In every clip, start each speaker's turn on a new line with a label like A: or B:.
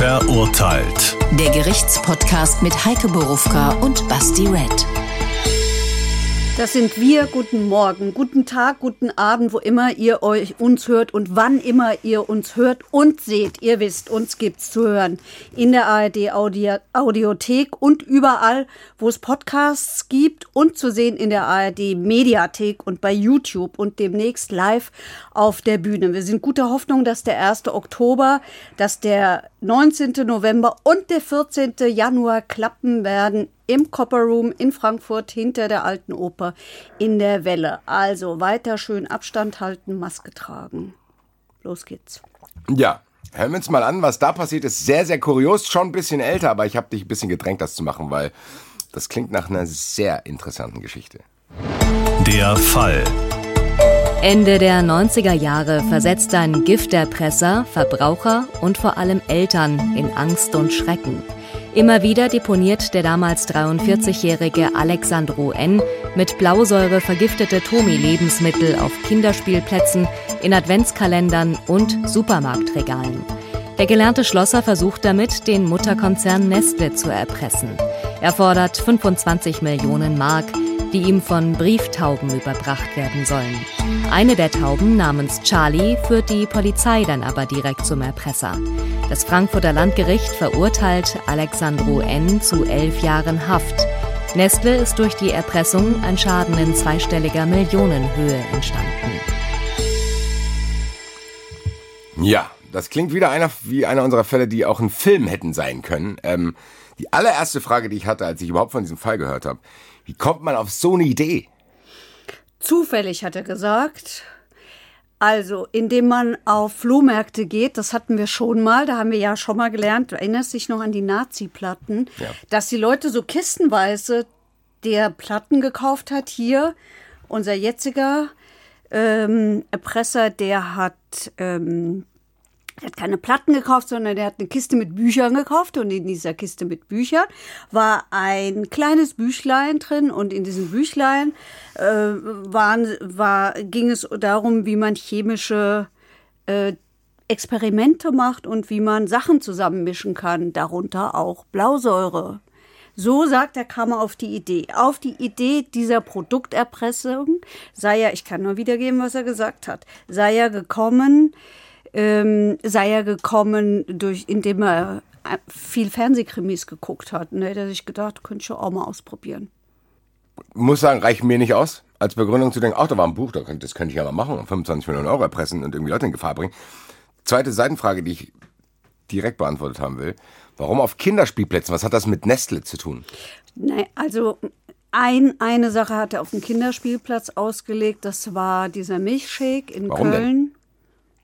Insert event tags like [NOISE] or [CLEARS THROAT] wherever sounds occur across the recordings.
A: Verurteilt.
B: Der Gerichtspodcast mit Heike Borufka und Basti Red.
C: Das sind wir. Guten Morgen, guten Tag, guten Abend, wo immer ihr euch uns hört und wann immer ihr uns hört und seht. Ihr wisst, uns gibt's zu hören in der ARD Audio Audiothek und überall, wo es Podcasts gibt und zu sehen in der ARD Mediathek und bei YouTube und demnächst live auf der Bühne. Wir sind guter Hoffnung, dass der 1. Oktober, dass der 19. November und der 14. Januar klappen werden im Copper Room in Frankfurt hinter der alten Oper in der Welle. Also weiter schön Abstand halten, Maske tragen. Los geht's.
D: Ja, hören wir uns mal an, was da passiert ist. Sehr, sehr kurios, schon ein bisschen älter, aber ich habe dich ein bisschen gedrängt, das zu machen, weil das klingt nach einer sehr interessanten Geschichte.
A: Der Fall.
E: Ende der 90er Jahre versetzt ein Gifterpresser Verbraucher und vor allem Eltern in Angst und Schrecken. Immer wieder deponiert der damals 43-jährige Alexandro N. mit Blausäure vergiftete Tomi-Lebensmittel auf Kinderspielplätzen, in Adventskalendern und Supermarktregalen. Der gelernte Schlosser versucht damit, den Mutterkonzern Nestle zu erpressen. Er fordert 25 Millionen Mark, die ihm von Brieftauben überbracht werden sollen. Eine der Tauben namens Charlie führt die Polizei dann aber direkt zum Erpresser. Das Frankfurter Landgericht verurteilt Alexandro N. zu elf Jahren Haft. Nestle ist durch die Erpressung ein Schaden in zweistelliger Millionenhöhe entstanden.
D: Ja, das klingt wieder einer, wie einer unserer Fälle, die auch ein Film hätten sein können. Ähm, die allererste Frage, die ich hatte, als ich überhaupt von diesem Fall gehört habe, wie kommt man auf so eine Idee?
C: Zufällig hat er gesagt. Also, indem man auf Flohmärkte geht, das hatten wir schon mal, da haben wir ja schon mal gelernt, du erinnerst dich noch an die Nazi-Platten,
D: Ja.
C: dass die Leute so kistenweise der Platten gekauft hat. Hier, unser jetziger ähm, Erpresser, der hat, ähm, der hat keine Platten gekauft, sondern der hat eine Kiste mit Büchern gekauft und in dieser Kiste mit Büchern war ein kleines Büchlein drin und in diesem Büchlein äh, waren, war, ging es darum, wie man chemische äh, Experimente macht und wie man Sachen zusammenmischen kann, darunter auch Blausäure. So sagt er, kam er auf die Idee. Auf die Idee dieser Produkterpressung sei er, ich kann nur wiedergeben, was er gesagt hat, sei er gekommen, ähm, sei er gekommen, durch, indem er äh, viel Fernsehkrimis geguckt hat. Und da hätte er sich gedacht, könnte ich auch mal ausprobieren.
D: Muss sagen, reicht mir nicht aus, als Begründung zu denken, ach, da war ein Buch, das könnte ich ja mal machen, 25 Millionen Euro erpressen und irgendwie Leute in Gefahr bringen. Zweite Seitenfrage, die ich direkt beantwortet haben will. Warum auf Kinderspielplätzen? Was hat das mit Nestle zu tun?
C: Nee, also ein, eine Sache hat er auf dem Kinderspielplatz ausgelegt, das war dieser Milchshake in
D: Warum denn?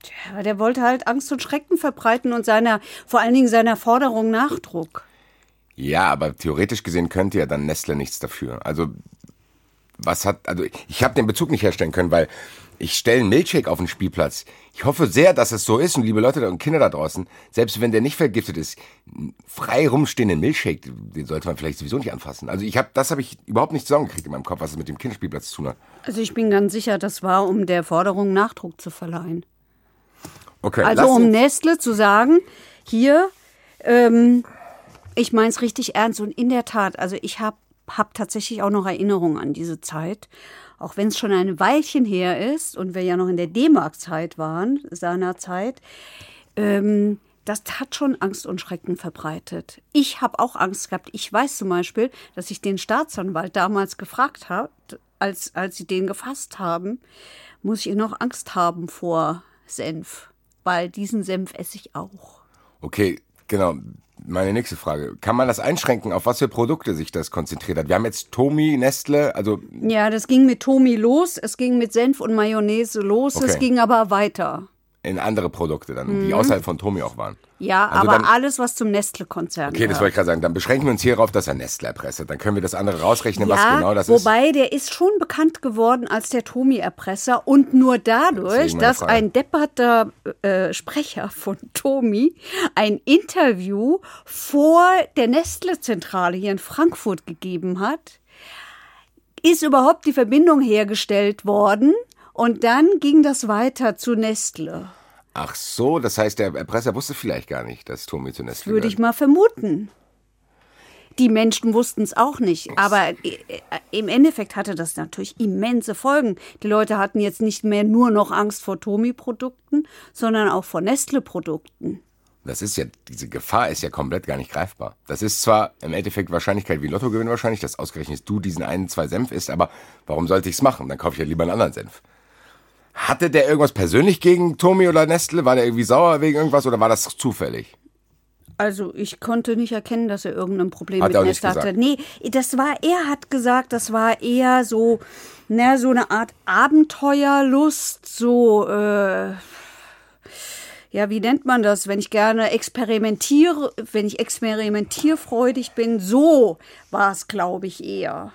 C: Tja, der wollte halt Angst und Schrecken verbreiten und seiner, vor allen Dingen seiner Forderung Nachdruck.
D: Ja, aber theoretisch gesehen könnte ja dann Nestle nichts dafür. Also was hat, also ich habe den Bezug nicht herstellen können, weil ich stelle einen Milchshake auf den Spielplatz. Ich hoffe sehr, dass es so ist und liebe Leute und Kinder da draußen, selbst wenn der nicht vergiftet ist, einen frei rumstehenden Milchshake, den sollte man vielleicht sowieso nicht anfassen. Also ich habe, das habe ich überhaupt nicht zusammengekriegt in meinem Kopf, was es mit dem Kinderspielplatz zu tun hat.
C: Also ich bin ganz sicher, das war, um der Forderung Nachdruck zu verleihen.
D: Okay,
C: Also um Nestle zu sagen, hier, ähm, ich meine es richtig ernst und in der Tat, also ich habe hab tatsächlich auch noch Erinnerungen an diese Zeit, auch wenn es schon ein Weilchen her ist und wir ja noch in der D-Mark-Zeit waren, seinerzeit, ähm, das hat schon Angst und Schrecken verbreitet. Ich habe auch Angst gehabt. Ich weiß zum Beispiel, dass ich den Staatsanwalt damals gefragt habe, als, als sie den gefasst haben, muss ich noch Angst haben vor Senf, weil diesen Senf esse ich auch.
D: Okay, genau. Meine nächste Frage. Kann man das einschränken, auf was für Produkte sich das konzentriert hat? Wir haben jetzt Tomi, Nestle, also
C: Ja, das ging mit Tomi los, es ging mit Senf und Mayonnaise los, es
D: Okay.
C: ging aber weiter.
D: In andere Produkte dann, die außerhalb von Tomi auch waren.
C: Ja,
D: Also
C: aber
D: dann-
C: alles, was zum Nestle-Konzern
D: Okay, das wollte ich gerade sagen. Dann beschränken wir uns hierauf, dass er Nestle erpresst. Dann können wir das andere rausrechnen, was
C: ja,
D: genau das ist.
C: wobei der ist schon bekannt geworden als der Tomi-Erpresser und nur dadurch,
D: meine
C: dass ein depperter äh, Sprecher von Tomi ein Interview vor der Nestle-Zentrale hier in Frankfurt gegeben hat, ist überhaupt die Verbindung hergestellt worden und dann ging das weiter zu Nestle.
D: Ach so, das heißt, der Erpresser wusste vielleicht gar nicht, dass Tommy zu Nestle
C: Würde ich mal vermuten. Die Menschen wussten es auch nicht, aber äh, äh, im Endeffekt hatte das natürlich immense Folgen. Die Leute hatten jetzt nicht mehr nur noch Angst vor Tomi-Produkten, sondern auch vor Nestle-Produkten.
D: Das ist ja, diese Gefahr ist ja komplett gar nicht greifbar. Das ist zwar im Endeffekt Wahrscheinlichkeit wie Lottogewinn wahrscheinlich, dass ausgerechnet du diesen einen, zwei Senf isst, aber warum sollte ich's machen? Dann kaufe ich ja lieber einen anderen Senf. Hatte der irgendwas persönlich gegen Tommy oder Nestle? War der irgendwie sauer wegen irgendwas oder war das zufällig?
C: Also ich konnte nicht erkennen, dass er irgendein Problem
D: Hat
C: mit Nestle hatte. Nee, das war, er hat gesagt, das war eher so, na, so eine Art Abenteuerlust, so, äh, ja, wie nennt man das, wenn ich gerne experimentiere, wenn ich experimentierfreudig bin, so war es, glaube ich, eher.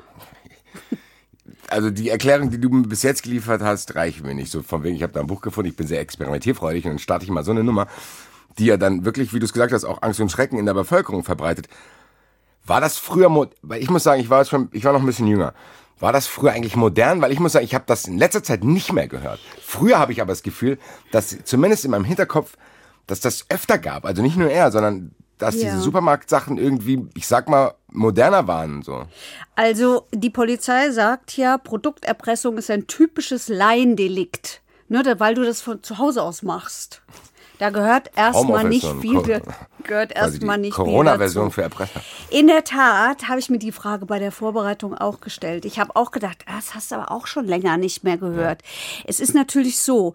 D: Also die Erklärung, die du mir bis jetzt geliefert hast, reicht mir nicht. So von wegen, ich habe da ein Buch gefunden, ich bin sehr experimentierfreudig und dann starte ich mal so eine Nummer, die ja dann wirklich, wie du es gesagt hast, auch Angst und Schrecken in der Bevölkerung verbreitet. War das früher, weil ich muss sagen, ich war jetzt schon, ich war noch ein bisschen jünger. War das früher eigentlich modern? Weil ich muss sagen, ich habe das in letzter Zeit nicht mehr gehört. Früher habe ich aber das Gefühl, dass zumindest in meinem Hinterkopf, dass das öfter gab. Also nicht nur er, sondern dass
C: Ja.
D: diese Supermarktsachen irgendwie, ich sag mal, moderner waren. So.
C: Also die Polizei sagt ja, Produkterpressung ist ein typisches Laiendelikt, ne, weil du das von zu Hause aus machst. Da gehört erstmal nicht viel, gehört erstmal nicht viel
D: Corona-Version für Erpresser.
C: In der Tat habe ich mir die Frage bei der Vorbereitung auch gestellt. Ich habe auch gedacht, ah, das hast du aber auch schon länger nicht mehr gehört. Es ist natürlich so,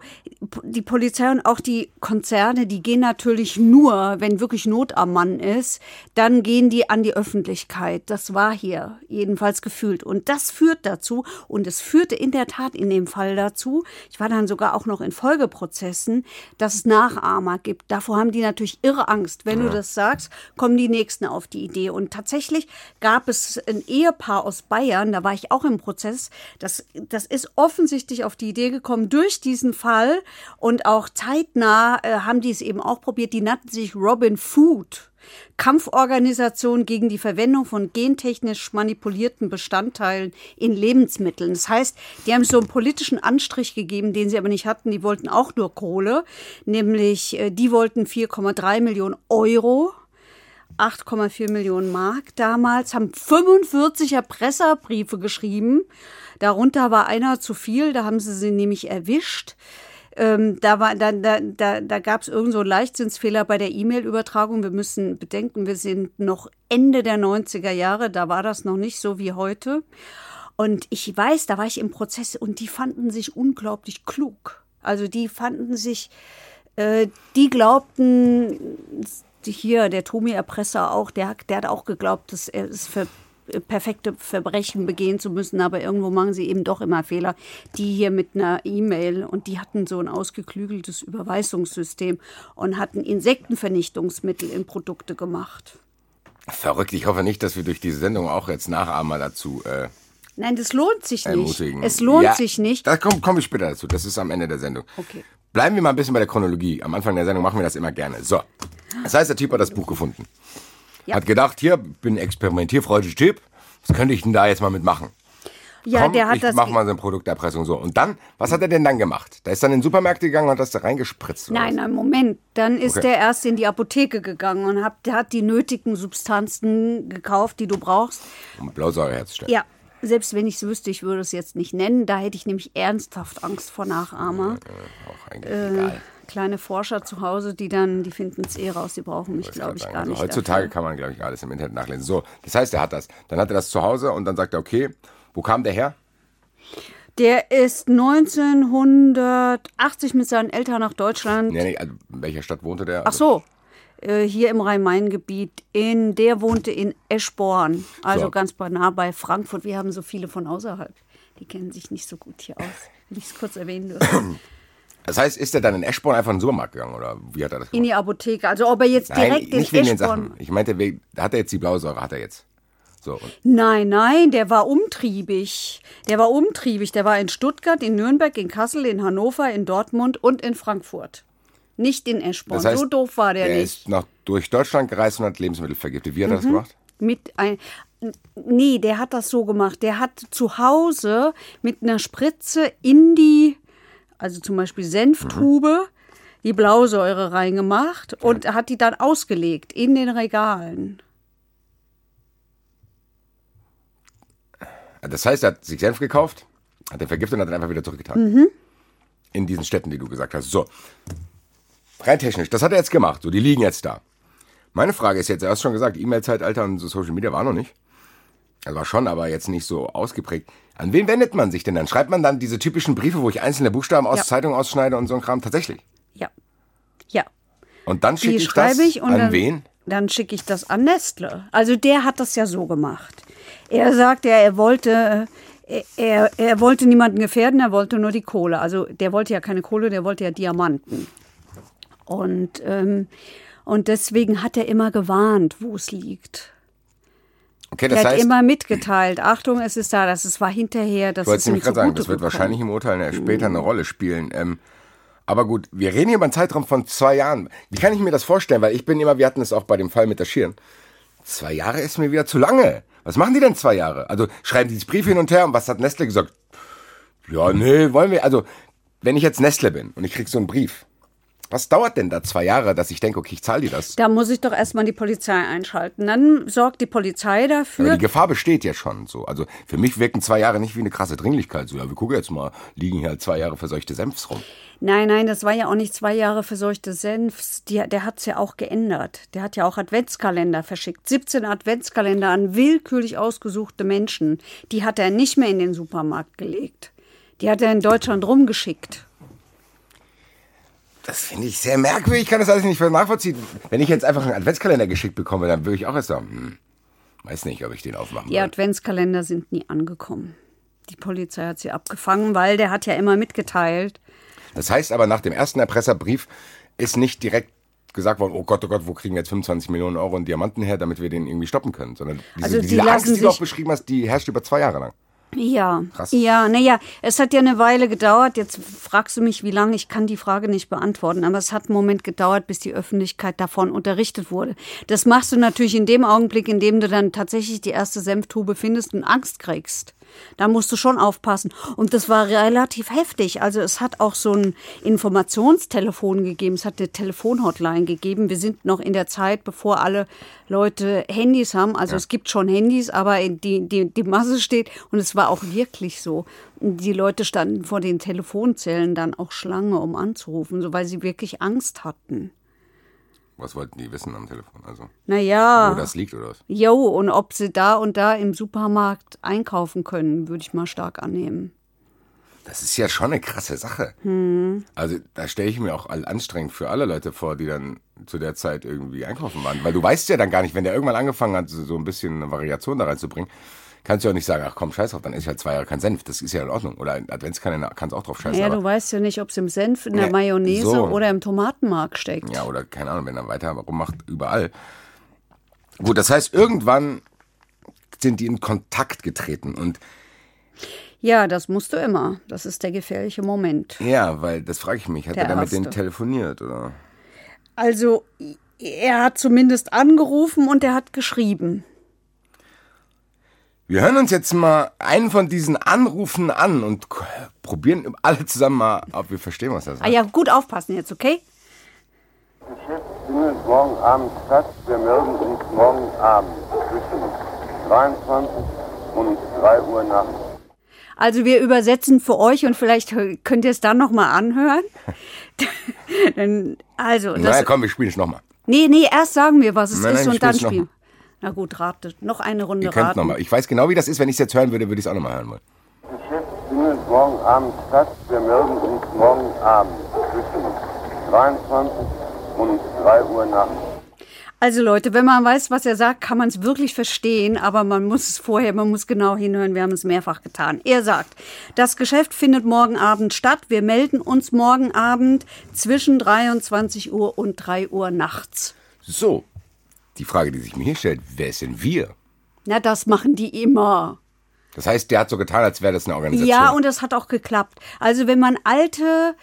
C: die Polizei und auch die Konzerne, die gehen natürlich nur, wenn wirklich Not am Mann ist, dann gehen die an die Öffentlichkeit. Das war hier jedenfalls gefühlt. Und das führt dazu, und es führte in der Tat in dem Fall dazu, ich war dann sogar auch noch in Folgeprozessen, dass es Nachahmer gibt. Davor haben die natürlich irre Angst. Wenn du das sagst, kommen die Nächsten auf die Idee. Und tatsächlich gab es ein Ehepaar aus Bayern, da war ich auch im Prozess, das, das ist offensichtlich auf die Idee gekommen durch diesen Fall und auch zeitnah äh, haben die es eben auch probiert. Die nannten sich Robin Food. Kampforganisation gegen die Verwendung von gentechnisch manipulierten Bestandteilen in Lebensmitteln. Das heißt, die haben so einen politischen Anstrich gegeben, den sie aber nicht hatten. Die wollten auch nur Kohle, nämlich äh, die wollten 4,3 Millionen Euro. 8,4 Millionen Mark damals, haben 45 Erpresserbriefe geschrieben. Darunter war einer zu viel, da haben sie sie nämlich erwischt. Ähm, da war, da, da, da, da gab es irgend so Leichtsinnsfehler bei der E-Mail-Übertragung. Wir müssen bedenken, wir sind noch Ende der 90er Jahre, da war das noch nicht so wie heute. Und ich weiß, da war ich im Prozess und die fanden sich unglaublich klug. Also die fanden sich, äh, die glaubten, hier der Tomi Erpresser auch, der, der hat auch geglaubt, dass er es für perfekte Verbrechen begehen zu müssen, aber irgendwo machen sie eben doch immer Fehler. Die hier mit einer E-Mail und die hatten so ein ausgeklügeltes Überweisungssystem und hatten Insektenvernichtungsmittel in Produkte gemacht.
D: Verrückt. Ich hoffe nicht, dass wir durch diese Sendung auch jetzt Nachahmer dazu äh,
C: Nein, das lohnt sich nicht.
D: ermutigen.
C: Es lohnt
D: Ja,
C: sich nicht.
D: Da komme komm ich später dazu. Das ist am Ende der Sendung.
C: Okay.
D: Bleiben wir mal ein bisschen bei der Chronologie. Am Anfang der Sendung machen wir das immer gerne. So. Das heißt, der Typ hat das Buch gefunden.
C: Ja.
D: Hat gedacht, hier, bin ein experimentierfreudiger Typ. Was könnte ich denn da jetzt mal mitmachen?
C: Ja,
D: Komm,
C: der hat
D: ich
C: das.
D: mach mal so eine Produkterpressung so. Und dann, was hat er denn dann gemacht? Da ist dann in den Supermarkt gegangen und hat das da reingespritzt.
C: Nein, nein, Moment. Dann ist
D: Okay.
C: der erst in die Apotheke gegangen und hat, hat die nötigen Substanzen gekauft, die du brauchst.
D: Um Blausäure herzustellen.
C: Ja, selbst wenn ich es wüsste, ich würde es jetzt nicht nennen. Da hätte ich nämlich ernsthaft Angst vor Nachahmer.
D: Auch eigentlich
C: Äh,
D: egal.
C: Kleine Forscher zu Hause, die dann, die finden es eh raus, die brauchen mich, glaube ich, gar
D: Also
C: nicht.
D: heutzutage
C: dafür.
D: kann man, glaube ich, alles im Internet nachlesen. So, das heißt, er hat das. Dann hat er das zu Hause und dann sagt er, okay, wo kam der her?
C: Der ist 1980 mit seinen Eltern nach Deutschland.
D: Nee, nee, also in welcher Stadt wohnte der?
C: Ach so, äh, hier im Rhein-Main-Gebiet. In, der wohnte in Eschborn, also
D: So.
C: ganz nah bei Frankfurt. Wir haben so viele von außerhalb. Die kennen sich nicht so gut hier aus. Will ich es kurz erwähnen dürfen. [CLEARS THROAT]
D: Das heißt, ist er dann in Eschborn einfach in den Supermarkt gegangen oder wie hat er das
C: In die Apotheke. Also ob er jetzt
D: Nein,
C: direkt
D: nicht
C: in
D: wegen den
C: Eschborn...
D: Sachen. Ich meinte, wegen- hat er jetzt die Blausäure, hat er jetzt. So,
C: Nein, nein, der war umtriebig. Der war umtriebig. Der war in Stuttgart, in Nürnberg, in Kassel, in Hannover, in Dortmund und in Frankfurt. Nicht in Eschborn.
D: das heißt,
C: so doof war der,
D: der
C: nicht.
D: ist noch durch Deutschland gereist und hat Lebensmittel vergiftet. Wie hat er
C: Mhm.
D: das gemacht?
C: Mit ein, nee, der hat das so gemacht. Der hat zu Hause mit einer Spritze in die, also zum Beispiel Senftube, die Blausäure reingemacht und hat die dann ausgelegt in den Regalen.
D: Das heißt, er hat sich Senf gekauft, hat er vergiftet und hat ihn einfach wieder zurückgetan. In diesen Städten, die du gesagt hast. So. Rein technisch, das hat er jetzt gemacht. So, die liegen jetzt da. Meine Frage ist jetzt, er hast schon gesagt, E-Mail-Zeitalter und so Social Media war noch nicht. Also war schon, aber jetzt nicht so ausgeprägt. An wen wendet man sich denn dann? Schreibt man dann diese typischen Briefe, wo ich einzelne Buchstaben aus
C: Ja.
D: Zeitungen ausschneide und so ein Kram? Tatsächlich.
C: Ja. Ja.
D: Und dann schicke ich das
C: ich
D: an
C: dann,
D: wen?
C: dann schicke ich das an Nestle. Also der hat das ja so gemacht. Er sagte, er wollte, er, er, er wollte niemanden gefährden, er wollte nur die Kohle. Also der wollte ja keine Kohle, der wollte ja Diamanten. Und, ähm, und deswegen hat er immer gewarnt, wo es liegt.
D: Okay, das
C: hat
D: heißt,
C: immer mitgeteilt, Achtung, es ist da, das ist, war hinterher, das
D: ich wollte
C: ist
D: es nämlich gerade sagen, das wird
C: gekommen.
D: wahrscheinlich im Urteil eine- später eine Rolle spielen. Ähm, aber gut, wir reden hier über einen Zeitraum von zwei Jahren. Wie kann ich mir das vorstellen? Weil ich bin immer, wir hatten es auch bei dem Fall mit der Schirn. Zwei Jahre ist mir wieder zu lange. Was machen die denn zwei Jahre? Also schreiben die das Brief hin und her und was hat Nestle gesagt? Ja, nee, wollen wir. Also, wenn ich jetzt Nestle bin und ich krieg so einen Brief, was dauert denn da zwei Jahre, dass ich denke, okay, ich zahle dir das?
C: Da muss ich doch erstmal die Polizei einschalten. Dann sorgt die Polizei
D: Aber
C: dafür.
D: die Gefahr besteht ja schon so. Also für mich wirken zwei Jahre nicht wie eine krasse Dringlichkeit. So, ja, wir gucken jetzt mal, liegen hier halt zwei Jahre verseuchte Senfs rum.
C: Nein, nein, das war ja auch nicht zwei Jahre verseuchte Senfs. Die, der hat es ja auch geändert. Der hat ja auch Adventskalender verschickt. 17 Adventskalender an willkürlich ausgesuchte Menschen. Die hat er nicht mehr in den Supermarkt gelegt. Die hat er in Deutschland rumgeschickt.
D: Das finde ich sehr merkwürdig. Ich kann das alles nicht nachvollziehen. Wenn ich jetzt einfach einen Adventskalender geschickt bekomme, dann würde ich auch erst sagen, hm, weiß nicht, ob ich den aufmachen
C: Die
D: will.
C: Adventskalender sind nie angekommen. Die Polizei hat sie abgefangen, weil der hat ja immer mitgeteilt.
D: Das heißt aber, nach dem ersten Erpresserbrief ist nicht direkt gesagt worden, oh Gott, oh Gott, wo kriegen wir jetzt 25 Millionen Euro und Diamanten her, damit wir den irgendwie stoppen können. Sondern diese,
C: Also die
D: diese Angst, die du auch beschrieben hast, die herrscht über zwei Jahre lang.
C: Ja,
D: Krass.
C: ja, naja, es hat ja eine Weile gedauert. Jetzt fragst du mich, wie lange. Ich kann die Frage nicht beantworten, aber es hat einen Moment gedauert, bis die Öffentlichkeit davon unterrichtet wurde. Das machst du natürlich in dem Augenblick, in dem du dann tatsächlich die erste Senftube findest und Angst kriegst. Da musst du schon aufpassen. Und das war relativ heftig. Also es hat auch so ein Informationstelefon gegeben. Es hat eine Telefonhotline gegeben. Wir sind noch in der Zeit, bevor alle Leute Handys haben. Also es gibt schon Handys, aber die, die, die Masse steht. Und es war auch wirklich so. Die Leute standen vor den Telefonzellen dann auch Schlange, um anzurufen, so weil sie wirklich Angst hatten.
D: Was wollten die wissen am Telefon? Also,
C: Naja.
D: wo das liegt oder was?
C: Jo, und ob sie da und da im Supermarkt einkaufen können, würde ich mal stark annehmen.
D: Das ist ja schon eine krasse Sache.
C: Hm.
D: Also da stelle ich mir auch anstrengend für alle Leute vor, die dann zu der Zeit irgendwie einkaufen waren. Weil du weißt ja dann gar nicht, wenn der irgendwann angefangen hat, so so ein bisschen eine Variation da reinzubringen, kannst du ja auch nicht sagen, ach komm, scheiß drauf, dann ist halt zwei Jahre kein Senf. Das ist ja in Ordnung. Oder ein Adventskalender kannst auch drauf scheißen.
C: Ja, du weißt ja nicht, ob es im Senf, in der
D: Ja,
C: Mayonnaise
D: so.
C: oder im Tomatenmark steckt.
D: ja, oder keine Ahnung, wenn er weiter rummacht, überall. Gut, das heißt, irgendwann sind die in Kontakt getreten. Und
C: Ja, das musst du immer. Das ist der gefährliche Moment.
D: ja, weil das frage ich mich, hat
C: Der
D: er da mit denen telefoniert? Oder?
C: Also, er hat zumindest angerufen und er hat geschrieben.
D: Wir hören uns jetzt mal einen von diesen Anrufen an und probieren [LAUGHS] alle zusammen mal, ob wir verstehen, was er
C: Ah
D: sagt.
C: ja, gut aufpassen jetzt, okay?
F: Geschäft findet morgen Abend statt. Wir melden uns morgen Abend zwischen 23 und 3 Uhr nachts.
C: Also wir übersetzen für euch und vielleicht könnt ihr es dann noch mal anhören. [LAUGHS] Dann, also, das,
D: naja, komm, wir spielen es nochmal.
C: nee, nee, erst sagen wir, was es
D: Nein,
C: ist
D: nein,
C: und dann spielen. Na gut, ratet. Noch eine Runde
D: Ihr könnt
C: raten.
D: nochmal. Ich weiß genau, wie das ist. Wenn ich es jetzt hören würde, würde ich es auch nochmal hören wollen.
F: Geschäft findet morgen Abend statt. Wir melden uns morgen Abend zwischen 23 und 3 Uhr nachts.
C: Also Leute, wenn man weiß, was er sagt, kann man es wirklich verstehen, aber man muss es vorher, man muss genau hinhören, wir haben es mehrfach getan. Er sagt, das Geschäft findet morgen Abend statt, wir melden uns morgen Abend zwischen 23 Uhr und 3 Uhr nachts.
D: So, die Frage, die sich mir hier stellt, wer sind wir?
C: Na, das machen die immer.
D: Das heißt, der hat so getan, als wäre das eine Organisation.
C: Ja, und das hat auch geklappt. Also wenn man alte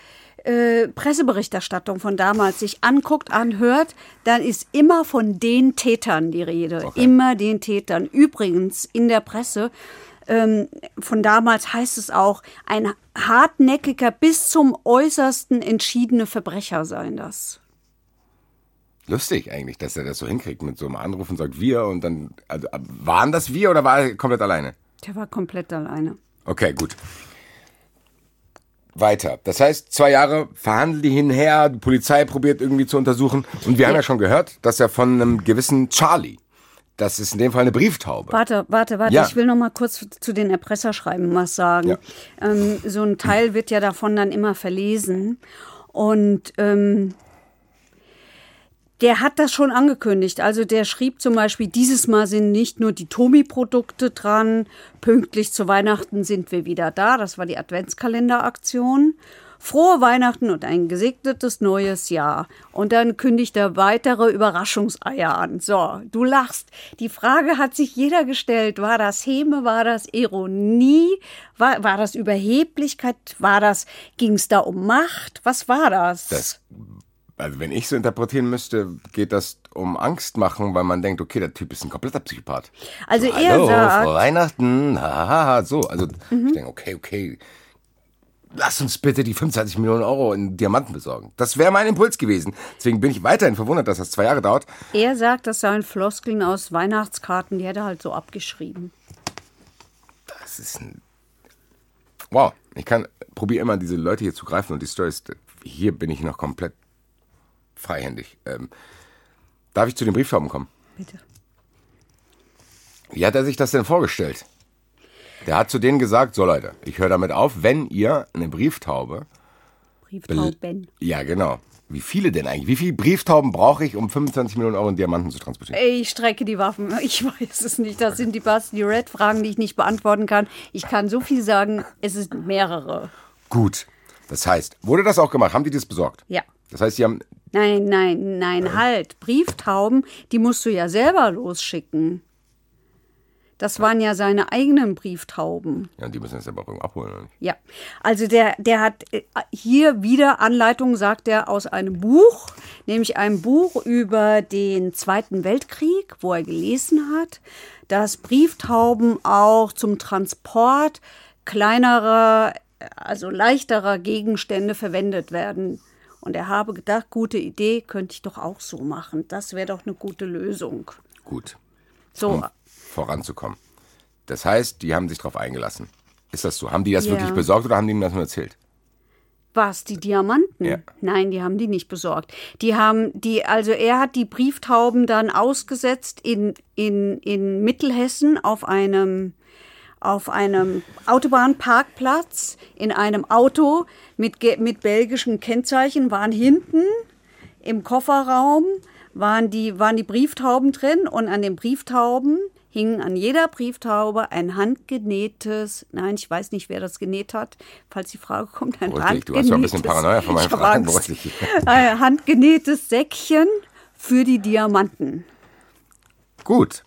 C: äh, Presseberichterstattung von damals sich anguckt, anhört, dann ist immer von den Tätern die Rede.
D: Okay.
C: Immer den Tätern. Übrigens in der Presse ähm, von damals heißt es auch, ein hartnäckiger bis zum äußersten entschiedene Verbrecher seien das.
D: Lustig eigentlich, dass er das so hinkriegt mit so einem Anruf und sagt wir und dann, also waren das wir oder war er komplett alleine?
C: Der war komplett alleine.
D: Okay, gut. Weiter. Das heißt, zwei Jahre verhandeln die hinher, die Polizei probiert irgendwie zu untersuchen. Und wir haben ja schon gehört, dass er von einem gewissen Charlie, das ist in dem Fall eine Brieftaube.
C: Warte, warte, warte.
D: Ja.
C: Ich will noch mal kurz zu den Erpresserschreiben was sagen.
D: Ja.
C: Ähm, so ein Teil wird ja davon dann immer verlesen. Und ähm, der hat das schon angekündigt. Also der schrieb zum Beispiel, dieses Mal sind nicht nur die Tomi-Produkte dran, pünktlich zu Weihnachten sind wir wieder da. Das war die Adventskalenderaktion. Frohe Weihnachten und ein gesegnetes neues Jahr. Und dann kündigt er weitere Überraschungseier an. So, du lachst. Die Frage hat sich jeder gestellt. War das Häme? War das Ironie? War, war das Überheblichkeit? War das, ging es da um Macht? Was war das?
D: Das, also wenn ich so interpretieren müsste, geht das um Angst machen, weil man denkt, okay, der Typ ist ein kompletter Psychopath.
C: Also
D: so,
C: er
D: Hallo,
C: sagt- Mhm.
D: frohe Weihnachten, hahaha, so. Also ich denke, okay, okay, lass uns bitte die 25 Millionen Euro in Diamanten besorgen. Das wäre mein Impuls gewesen. Deswegen bin ich weiterhin verwundert, dass das zwei Jahre dauert.
C: Er sagt, das seien Floskeln aus Weihnachtskarten, die hätte er halt so abgeschrieben.
D: Das ist ein. Wow, ich kann probiere immer diese Leute hier zu greifen und die Stories. Hier bin ich noch komplett freihändig. Ähm, darf ich zu den Brieftauben kommen?
C: Bitte.
D: Wie hat er sich das denn vorgestellt? Der hat zu denen gesagt, so Leute, ich höre damit auf, wenn ihr eine Brieftaube,
C: Brieftauben.
D: ja genau, wie viele denn eigentlich, wie viele Brieftauben brauche ich, um 25 Millionen Euro in Diamanten zu transportieren?
C: Ich strecke die Waffen. [LAUGHS] Ich weiß es nicht. Das sind die Basti Red Fragen, die ich nicht beantworten kann. Ich kann so viel sagen, es sind mehrere.
D: Gut, das heißt, wurde das auch gemacht, haben die das besorgt?
C: Ja.
D: Das heißt, sie haben,
C: Nein, nein, nein, halt. Brieftauben, die musst du ja selber losschicken. Das waren ja seine eigenen Brieftauben.
D: ja, die müssen das aber auch irgendwo abholen. Oder nicht?
C: Ja, also der, der hat äh, hier wieder Anleitungen, sagt er, aus einem Buch, nämlich einem Buch über den Zweiten Weltkrieg, wo er gelesen hat, dass Brieftauben auch zum Transport kleinerer, also leichterer Gegenstände verwendet werden. Und er habe gedacht, gute Idee, könnte ich doch auch so machen. Das wäre doch eine gute Lösung.
D: Gut,
C: So,
D: um voranzukommen. Das heißt, die haben sich darauf eingelassen. Ist das so? Haben die das
C: Ja.
D: wirklich besorgt oder haben die ihm das nur erzählt?
C: Was, die Diamanten?
D: Ja.
C: Nein, die haben die nicht besorgt. Die haben die, also er hat die Brieftauben dann ausgesetzt in, in, in Mittelhessen auf einem, auf einem Autobahnparkplatz in einem Auto mit, mit belgischen Kennzeichen, waren hinten im Kofferraum, waren die, waren die Brieftauben drin und an den Brieftauben hing an jeder Brieftaube ein handgenähtes, nein, ich weiß nicht, wer das genäht hat, falls die Frage kommt, ein
D: Beruhig dich, du hast ja ein bisschen
C: handgenähtes-
D: Paranoia von meinen
C: Ich hab
D: Fragen,
C: Angst.
D: beruhig dich.
C: ein handgenähtes Säckchen für die Diamanten.
D: Gut.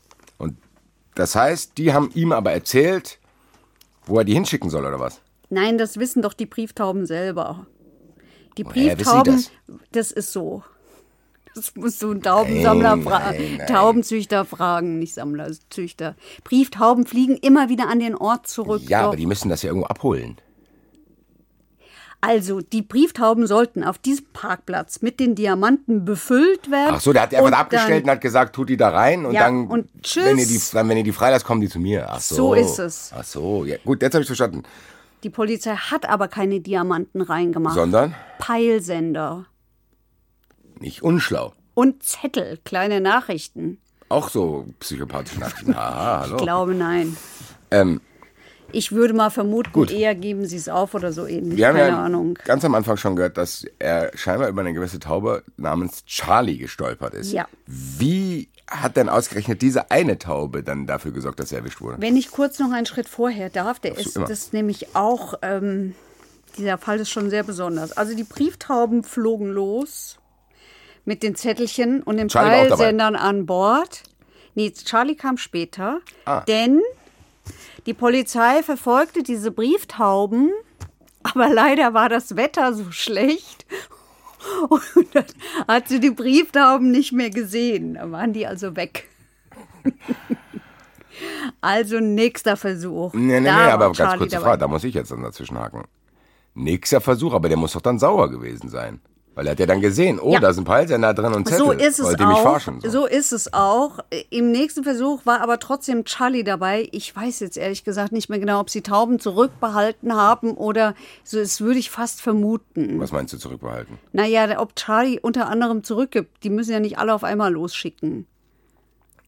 D: Das heißt, die haben ihm aber erzählt, wo er die hinschicken soll, oder was?
C: Nein, das wissen doch die Brieftauben selber. Die Brieftauben,
D: das?
C: das? ist so. Das musst du einen Taubensammler
D: Nein,
C: fragen.
D: nein, nein.
C: Taubenzüchter fragen, nicht Sammler, Züchter. Brieftauben fliegen immer wieder an den Ort zurück.
D: Ja,
C: Doch.
D: aber die müssen das ja irgendwo abholen.
C: Also, die Brieftauben sollten auf diesem Parkplatz mit den Diamanten befüllt werden.
D: Ach so, der hat die einfach abgestellt und hat gesagt, tut die da rein und
C: Ja,
D: dann,
C: und tschüss.
D: wenn ihr die, dann, wenn ihr die freilasst, kommen die zu mir. Ach so.
C: So ist es.
D: Ach so, ja, gut, jetzt habe ich verstanden.
C: Die Polizei hat aber keine Diamanten reingemacht.
D: Sondern
C: Peilsender
D: nicht unschlau.
C: und Zettel, kleine Nachrichten.
D: Auch so psychopathische Nachrichten. [LAUGHS] Aha, hallo.
C: Ich glaube, nein.
D: ähm,
C: Ich würde mal vermuten,
D: Gut.
C: eher geben sie es auf oder so ähnlich.
D: wir haben
C: Keine
D: ja
C: Ahnung.
D: ganz am Anfang schon gehört, dass er scheinbar über eine gewisse Taube namens Charlie gestolpert ist.
C: Ja.
D: Wie hat denn ausgerechnet diese eine Taube dann dafür gesorgt, dass er erwischt wurde?
C: Wenn ich kurz noch einen Schritt vorher darf, der ist
D: immer.
C: das nämlich auch, ähm, dieser Fall ist schon sehr besonders. Also die Brieftauben flogen los mit den Zettelchen und den
D: Charlie.
C: Peilsendern an Bord. Nee, Charlie kam später,
D: Ah.
C: denn die Polizei verfolgte diese Brieftauben, aber leider war das Wetter so schlecht. Und dann hat sie die Brieftauben nicht mehr gesehen. Da waren die also weg. Also nächster Versuch.
D: Nee, nee,
C: Da
D: nee, aber ganz
C: Charlie
D: kurze
C: dabei.
D: Frage, da muss ich jetzt dann dazwischen haken. Nächster Versuch, aber der muss doch dann sauer gewesen sein. Weil er hat ja dann gesehen, oh,
C: Ja.
D: da sind Peilsender drin und Zettel.
C: So ist es
D: mich
C: auch.
D: verarschen?
C: So. ist es auch. Im nächsten Versuch war aber trotzdem Charlie dabei. Ich weiß jetzt ehrlich gesagt nicht mehr genau, ob sie Tauben zurückbehalten haben oder so. Das würde ich fast vermuten.
D: Was meinst du zurückbehalten?
C: Naja, ob Charlie unter anderem zurückgibt. Die müssen ja nicht alle auf einmal losschicken.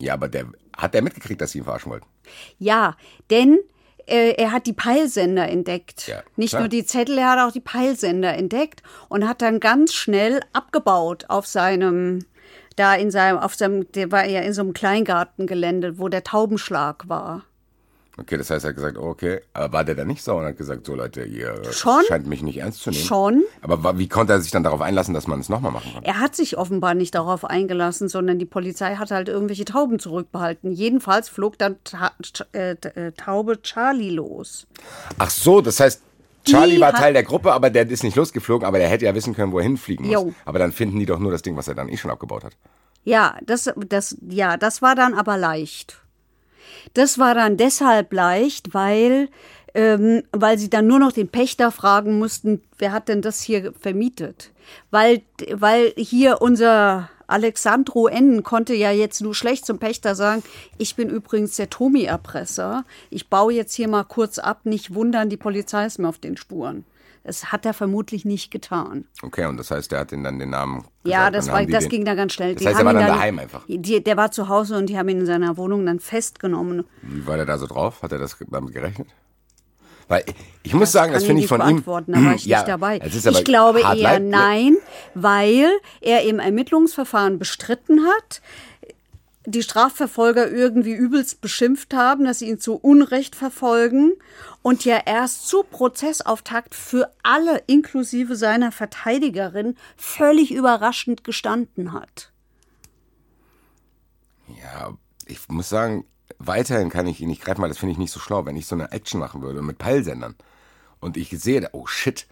D: Ja, aber der hat er mitgekriegt, dass sie ihn verarschen wollten.
C: Ja, denn äh, er hat die Peilsender entdeckt.
D: Ja,
C: Nicht
D: klar.
C: nur die Zettel, er hat auch die Peilsender entdeckt und hat dann ganz schnell abgebaut auf seinem, da in seinem, auf seinem, der war ja in so einem Kleingartengelände, wo der Taubenschlag war.
D: Okay, das heißt, er hat gesagt, okay, aber war der dann nicht sauer und hat gesagt, so Leute, ihr
C: Schon.
D: scheint mich nicht ernst zu nehmen.
C: Schon.
D: Aber wie konnte er sich dann darauf einlassen, dass man es nochmal machen kann?
C: Er hat sich offenbar nicht darauf eingelassen, sondern die Polizei hat halt irgendwelche Tauben zurückbehalten. Jedenfalls flog dann Ta äh, äh, Taube Charlie los.
D: Ach so, das heißt, Charlie
C: Die
D: war Teil der Gruppe, aber der ist nicht losgeflogen, aber der hätte ja wissen können, wo er hinfliegen muss.
C: Jo.
D: Aber dann finden die doch nur das Ding, was er dann eh schon abgebaut hat.
C: Ja, das, das, ja, das war dann aber leicht. Das war dann deshalb leicht, weil, ähm, weil sie dann nur noch den Pächter fragen mussten, wer hat denn das hier vermietet? Weil, weil hier unser Alexandro N. konnte ja jetzt nur schlecht zum Pächter sagen, ich bin übrigens der Tomi-Erpresser. Ich baue jetzt hier mal kurz ab, nicht wundern, die Polizei ist mir auf den Spuren. Das hat er vermutlich nicht getan.
D: Okay, und das heißt, der hat ihnen dann den Namen
C: Ja,
D: gesagt,
C: das,
D: dann
C: war,
D: die
C: das
D: den-
C: ging da ganz schnell.
D: Das heißt, er war
C: ihn
D: dann daheim einfach.
C: Die, der war zu Hause und die haben ihn in seiner Wohnung dann festgenommen.
D: Wie war der da so drauf? Hat er das damit gerechnet? Weil ich, muss sagen, das finde
C: ich
D: von ihm.
C: da war ich [CLEARS THROAT]
D: ja,
C: nicht dabei. Ich glaube eher
D: leid-
C: nein, weil er im Ermittlungsverfahren bestritten hat, die Strafverfolger irgendwie übelst beschimpft haben, dass sie ihn zu Unrecht verfolgen und ja erst zu Prozessauftakt für alle, inklusive seiner Verteidigerin, völlig überraschend gestanden hat.
D: Ja, ich muss sagen, weiterhin kann ich ihn nicht greifen, weil das finde ich nicht so schlau, wenn ich so eine Action machen würde mit Peilsendern. Und ich sehe, oh shit,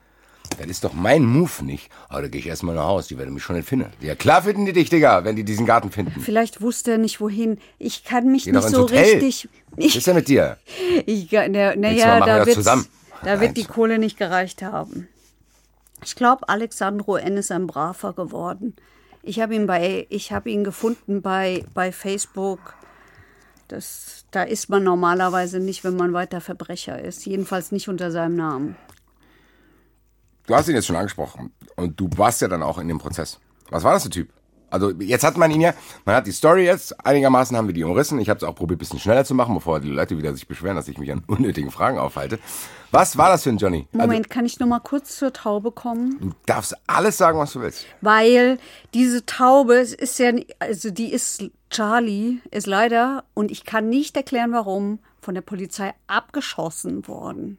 D: das ist doch mein Move nicht. Aber da gehe ich erstmal nach Hause, die werden mich schon nicht finden. Ja, klar finden die dich, Digga, wenn die diesen Garten finden.
C: Vielleicht wusste er nicht wohin. Ich kann mich
D: Geh
C: nicht so
D: Hotel.
C: richtig.
D: Was ist denn mit dir?
C: Ich, na, na ja,
D: machen wir
C: da wird, da die. Kohle nicht gereicht haben. Ich glaube, Alexandro N. ist ein braver geworden. Ich habe ihn bei, ich habe ihn gefunden bei, bei Facebook. Das, da ist man normalerweise nicht, wenn man weiter Verbrecher ist. Jedenfalls nicht unter seinem Namen.
D: Du hast ihn jetzt schon angesprochen und du warst ja dann auch in dem Prozess. Was war das für ein Typ? Also jetzt hat man ihn ja, man hat die Story jetzt, einigermaßen haben wir die umrissen. Ich habe es auch probiert, ein bisschen schneller zu machen, bevor die Leute wieder sich beschweren, dass ich mich an [LAUGHS] unnötigen Fragen aufhalte. Was war das für ein Johnny? Also,
C: Moment, kann ich noch mal kurz zur Taube kommen?
D: du darfst alles sagen, was du willst.
C: Weil diese Taube, es ist ja, also die ist, Charlie ist leider, und ich kann nicht erklären, warum, von der Polizei abgeschossen worden.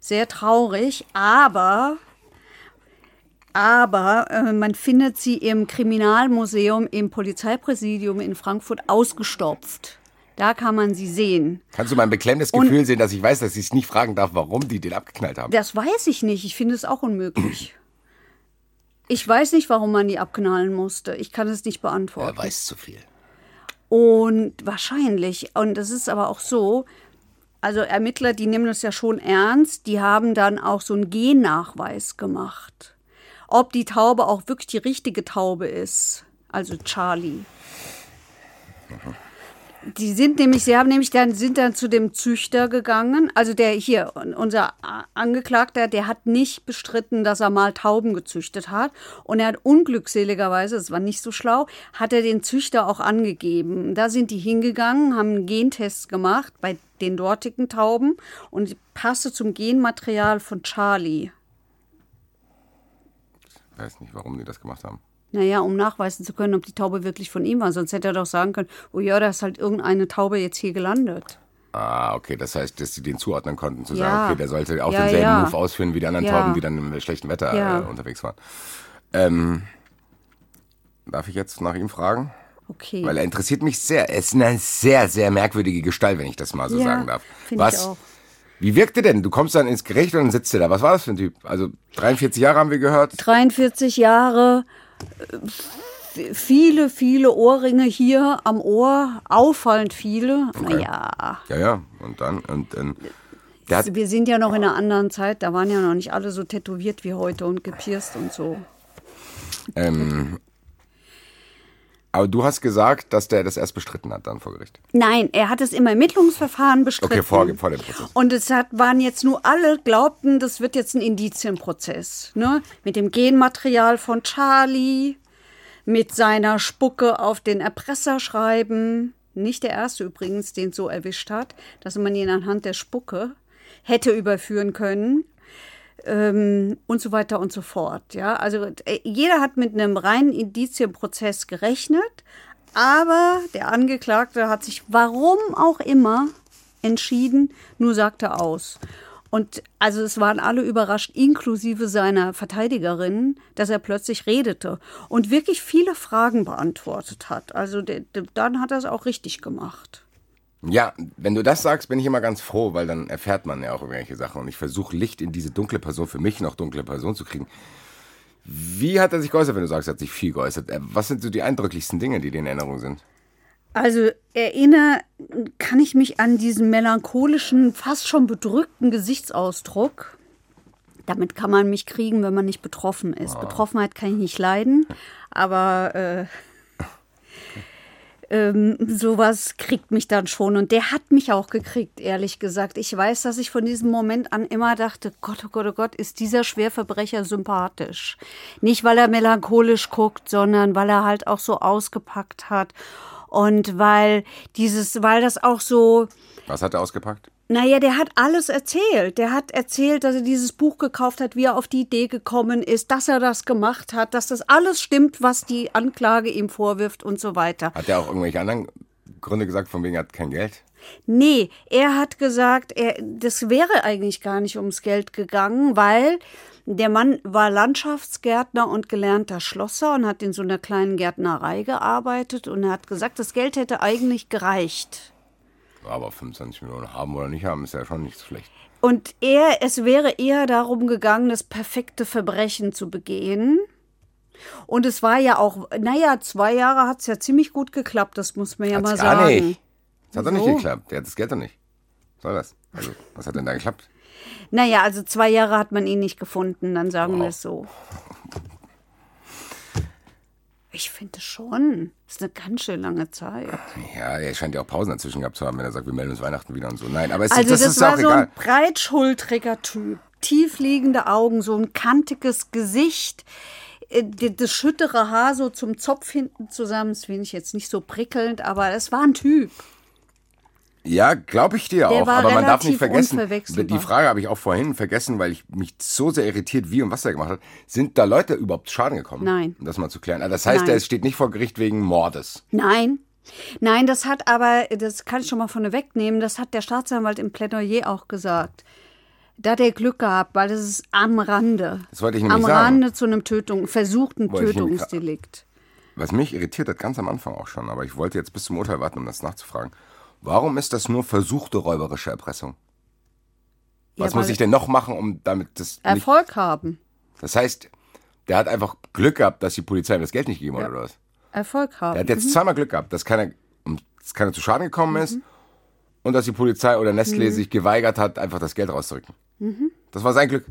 C: Sehr traurig, aber, aber äh, man findet sie im Kriminalmuseum im Polizeipräsidium in Frankfurt ausgestopft. Da kann man sie sehen.
D: Kannst du mein beklemmendes
C: Und-
D: Gefühl sehen, dass ich weiß, dass ich es nicht fragen darf, warum die den abgeknallt haben?
C: Das weiß ich nicht. Ich finde es auch unmöglich. Ich weiß nicht, warum man die abknallen musste. Ich kann es nicht beantworten.
D: Er weiß zu viel.
C: Und wahrscheinlich, und das ist aber auch so, also Ermittler, die nehmen das ja schon ernst, die haben dann auch so einen Gennachweis gemacht. Ob die Taube auch wirklich die richtige Taube ist, also Charlie. Die sind nämlich, sie haben nämlich dann, sind dann zu dem Züchter gegangen. Also der hier, unser Angeklagter, der hat nicht bestritten, dass er mal Tauben gezüchtet hat. Und er hat unglückseligerweise, das war nicht so schlau, hat er den Züchter auch angegeben. Da sind die hingegangen, haben einen Gentest gemacht bei den dortigen Tauben und passte zum Genmaterial von Charlie.
D: Ich weiß nicht, warum die das gemacht haben.
C: Naja, um nachweisen zu können, ob die Taube wirklich von ihm war. Sonst hätte er doch sagen können, oh ja, da ist halt irgendeine Taube jetzt hier gelandet.
D: Ah, okay, das heißt, dass sie den zuordnen konnten, zu
C: Ja.
D: sagen, okay, der sollte auch
C: Ja,
D: denselben
C: ja.
D: Move ausführen wie die anderen. Tauben, die dann im schlechten Wetter äh, unterwegs waren. Ähm, darf ich jetzt nach ihm fragen?
C: Okay.
D: Weil er interessiert mich sehr. Er ist eine sehr, sehr merkwürdige Gestalt, wenn ich das mal so sagen darf. Was? Wie wirkte denn? Du kommst dann ins Gericht und dann sitzt du da. Was war das für ein Typ? Also 43 Jahre haben wir gehört.
C: 43 Jahre, äh, viele, viele Ohrringe hier am Ohr, auffallend viele. Naja,
D: Ja, ja. Und dann, und, und der hat,
C: wir sind ja noch in einer anderen Zeit, da waren ja noch nicht alle so tätowiert wie heute und gepierst und so.
D: ähm, aber du hast gesagt, dass der das erst bestritten hat dann vor Gericht.
C: Nein, er hat es im Ermittlungsverfahren bestritten.
D: Okay, vor, vor dem Prozess.
C: Und es hat, waren jetzt nur alle, glaubten, das wird jetzt ein Indizienprozess. Ne? Mit dem Genmaterial von Charlie, mit seiner Spucke auf den Erpresserschreiben. Nicht der erste übrigens, den so erwischt hat, dass man ihn anhand der Spucke hätte überführen können. Ähm, und so weiter und so fort. Ja, also äh, jeder hat mit einem reinen Indizienprozess gerechnet, aber der Angeklagte hat sich, warum auch immer, entschieden, nur sagte aus. Und also es waren alle überrascht, inklusive seiner Verteidigerin, dass er plötzlich redete und wirklich viele Fragen beantwortet hat. Also der, der, dann hat er es auch richtig gemacht.
D: Ja, wenn du das sagst, bin ich immer ganz froh, weil dann erfährt man ja auch irgendwelche Sachen. Und ich versuche Licht in diese dunkle Person, für mich noch dunkle Person zu kriegen. Wie hat er sich geäußert, wenn du sagst, er hat sich viel geäußert? Äh, Was sind so die eindrücklichsten Dinge, die dir in Erinnerung sind?
C: Also erinnere, kann ich mich an diesen melancholischen, fast schon bedrückten Gesichtsausdruck. Damit kann man mich kriegen, wenn man nicht betroffen ist. Betroffenheit kann ich nicht leiden, aber äh, [LAUGHS] ähm, sowas kriegt mich dann schon. Und der hat mich auch gekriegt, ehrlich gesagt. Ich weiß, dass ich von diesem Moment an immer dachte, Gott, oh Gott, oh Gott, ist dieser Schwerverbrecher sympathisch. Nicht, weil er melancholisch guckt, sondern weil er halt auch so ausgepackt hat. Und weil dieses, weil das auch so,
D: Was hat er ausgepackt?
C: Naja, der hat alles erzählt. Der hat erzählt, dass er dieses Buch gekauft hat, wie er auf die Idee gekommen ist, dass er das gemacht hat, dass das alles stimmt, was die Anklage ihm vorwirft und so weiter.
D: Hat er auch irgendwelche anderen Gründe gesagt, von wegen er hat kein Geld?
C: Nee, er hat gesagt, er, das wäre eigentlich gar nicht ums Geld gegangen, weil der Mann war Landschaftsgärtner und gelernter Schlosser und hat in so einer kleinen Gärtnerei gearbeitet und er hat gesagt, das Geld hätte eigentlich gereicht.
D: Aber 25 Millionen haben oder nicht haben, ist ja schon nicht so schlecht.
C: Und er, es wäre eher darum gegangen, das perfekte Verbrechen zu begehen. Und es war ja auch, naja, zwei Jahre hat es ja ziemlich gut geklappt, das muss man ja
D: Hat's
C: mal
D: gar
C: sagen.
D: nicht. Das hat doch nicht geklappt. Der hat das Geld doch nicht. Was soll das? Also, was hat denn da geklappt?
C: Naja, also zwei Jahre hat man ihn nicht gefunden, dann sagen wir es so. [LAUGHS] Ich finde schon. Das ist eine ganz schön lange Zeit.
D: Ja, er scheint ja auch Pausen dazwischen gehabt zu haben, wenn er sagt, wir melden uns Weihnachten wieder und so. Nein, aber es,
C: Also
D: das,
C: das,
D: ist
C: war
D: auch
C: so
D: egal.
C: ein breitschultriger Typ. Tiefliegende Augen, so ein kantiges Gesicht. äh, Das schüttere Haar so zum Zopf hinten zusammen. Das finde ich jetzt nicht so prickelnd, aber es war ein Typ.
D: Ja, glaube ich dir auch. Aber man darf nicht vergessen, die Frage habe ich auch vorhin vergessen, weil ich mich so sehr irritiert, wie und was er gemacht hat. Sind da Leute überhaupt Schaden gekommen?
C: Nein.
D: Um das mal zu klären. Also das heißt,
C: Nein.
D: er steht nicht vor Gericht wegen Mordes.
C: Nein. Nein, das hat aber, das kann ich schon mal von wegnehmen, das hat der Staatsanwalt im Plädoyer auch gesagt. Da hat er Glück gehabt, weil das ist am Rande.
D: Das wollte ich
C: Am
D: nämlich sagen.
C: Rande zu einem Tötung, versuchten
D: Wollte
C: Tötungsdelikt.
D: Was mich irritiert hat, ganz am Anfang auch schon, aber ich wollte jetzt bis zum Urteil warten, um das nachzufragen. Warum ist das nur versuchte räuberische Erpressung? Was
C: Ja,
D: muss ich denn noch machen, um damit das nicht...
C: Erfolg haben.
D: Das heißt, der hat einfach Glück gehabt, dass die Polizei ihm das Geld nicht gegeben hat, oder was?
C: Erfolg haben.
D: Er hat jetzt zweimal Glück gehabt, dass keiner, dass keiner zu Schaden gekommen ist und dass die Polizei oder Nestlé sich geweigert hat, einfach das Geld rauszurücken. Das war sein Glück.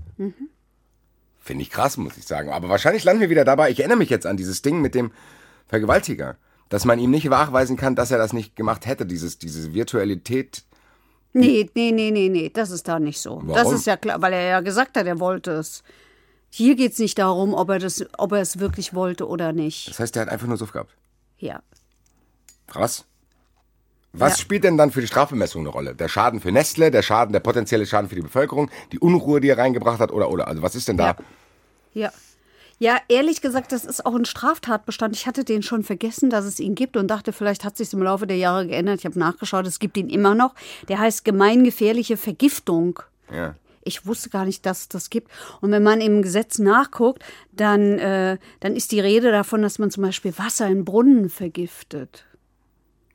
D: Finde ich krass, muss ich sagen. Aber wahrscheinlich landen wir wieder dabei. Ich erinnere mich jetzt an dieses Ding mit dem Vergewaltiger. Dass man ihm nicht nachweisen kann, dass er das nicht gemacht hätte, dieses, diese Virtualität.
C: Nee, nee, nee, nee, nee, das ist da nicht so. Das
D: Warum?
C: ist ja klar, weil er ja gesagt hat, er wollte es. Hier geht es nicht darum, ob er, das, ob er es wirklich wollte oder nicht.
D: Das heißt, er hat einfach nur Suff gehabt.
C: Ja.
D: Krass. Was
C: Ja.
D: spielt denn dann für die Strafbemessung eine Rolle? Der Schaden für Nestle, der Schaden, der potenzielle Schaden für die Bevölkerung, die Unruhe, die er reingebracht hat, oder, oder? Also was ist denn da?
C: Ja. Ja. Ja, ehrlich gesagt, das ist auch ein Straftatbestand. Ich hatte den schon vergessen, dass es ihn gibt und dachte, vielleicht hat sich im Laufe der Jahre geändert. Ich habe nachgeschaut, es gibt ihn immer noch. Der heißt gemeingefährliche Vergiftung.
D: Ja.
C: Ich wusste gar nicht, dass es das gibt. Und wenn man im Gesetz nachguckt, dann, äh, dann ist die Rede davon, dass man zum Beispiel Wasser in Brunnen vergiftet.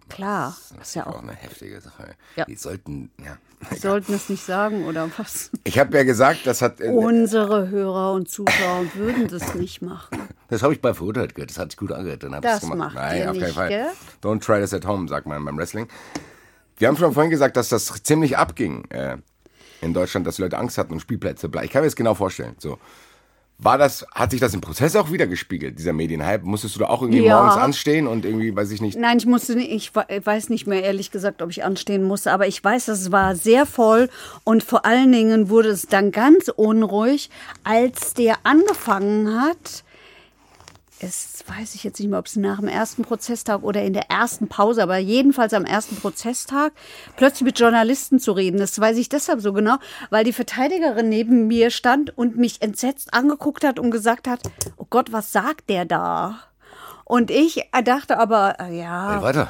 C: Klar,
D: Das
C: ist ja
D: auch
C: auch.
D: eine heftige Sache.
C: Ja.
D: Die sollten, ja.
C: Sollten es nicht sagen, oder was?
D: Ich habe ja gesagt, das hat. äh,
C: Unsere Hörer und Zuschauer würden das nicht machen.
D: Das habe ich bei verurteilt gehört. Das hat sich gut angehört. Dann hab
C: Das
D: ich's gemacht.
C: macht
D: Nein,
C: ihr
D: auf keinen
C: nicht,
D: Fall.
C: gell?
D: Don't try this at home, sagt man beim Wrestling. Wir haben schon vorhin gesagt, dass das ziemlich abging äh, in Deutschland, dass die Leute Angst hatten und Spielplätze. bla. Ich kann mir das genau vorstellen. So. War das, hat sich das im Prozess auch wieder gespiegelt, dieser Medienhype? Musstest du da auch irgendwie
C: Ja.
D: morgens anstehen und irgendwie, weiß ich nicht,
C: Nein, ich musste nicht, ich we- weiß nicht mehr ehrlich gesagt, ob ich anstehen musste, aber ich weiß, es war sehr voll und vor allen Dingen wurde es dann ganz unruhig, als der angefangen hat. Es weiß ich jetzt nicht mehr, ob es nach dem ersten Prozesstag oder in der ersten Pause, aber jedenfalls am ersten Prozesstag plötzlich mit Journalisten zu reden. Das weiß ich deshalb so genau, weil die Verteidigerin neben mir stand und mich entsetzt angeguckt hat und gesagt hat, oh Gott, was sagt der da? Und ich dachte aber, äh, ja,
D: Ey, weiter.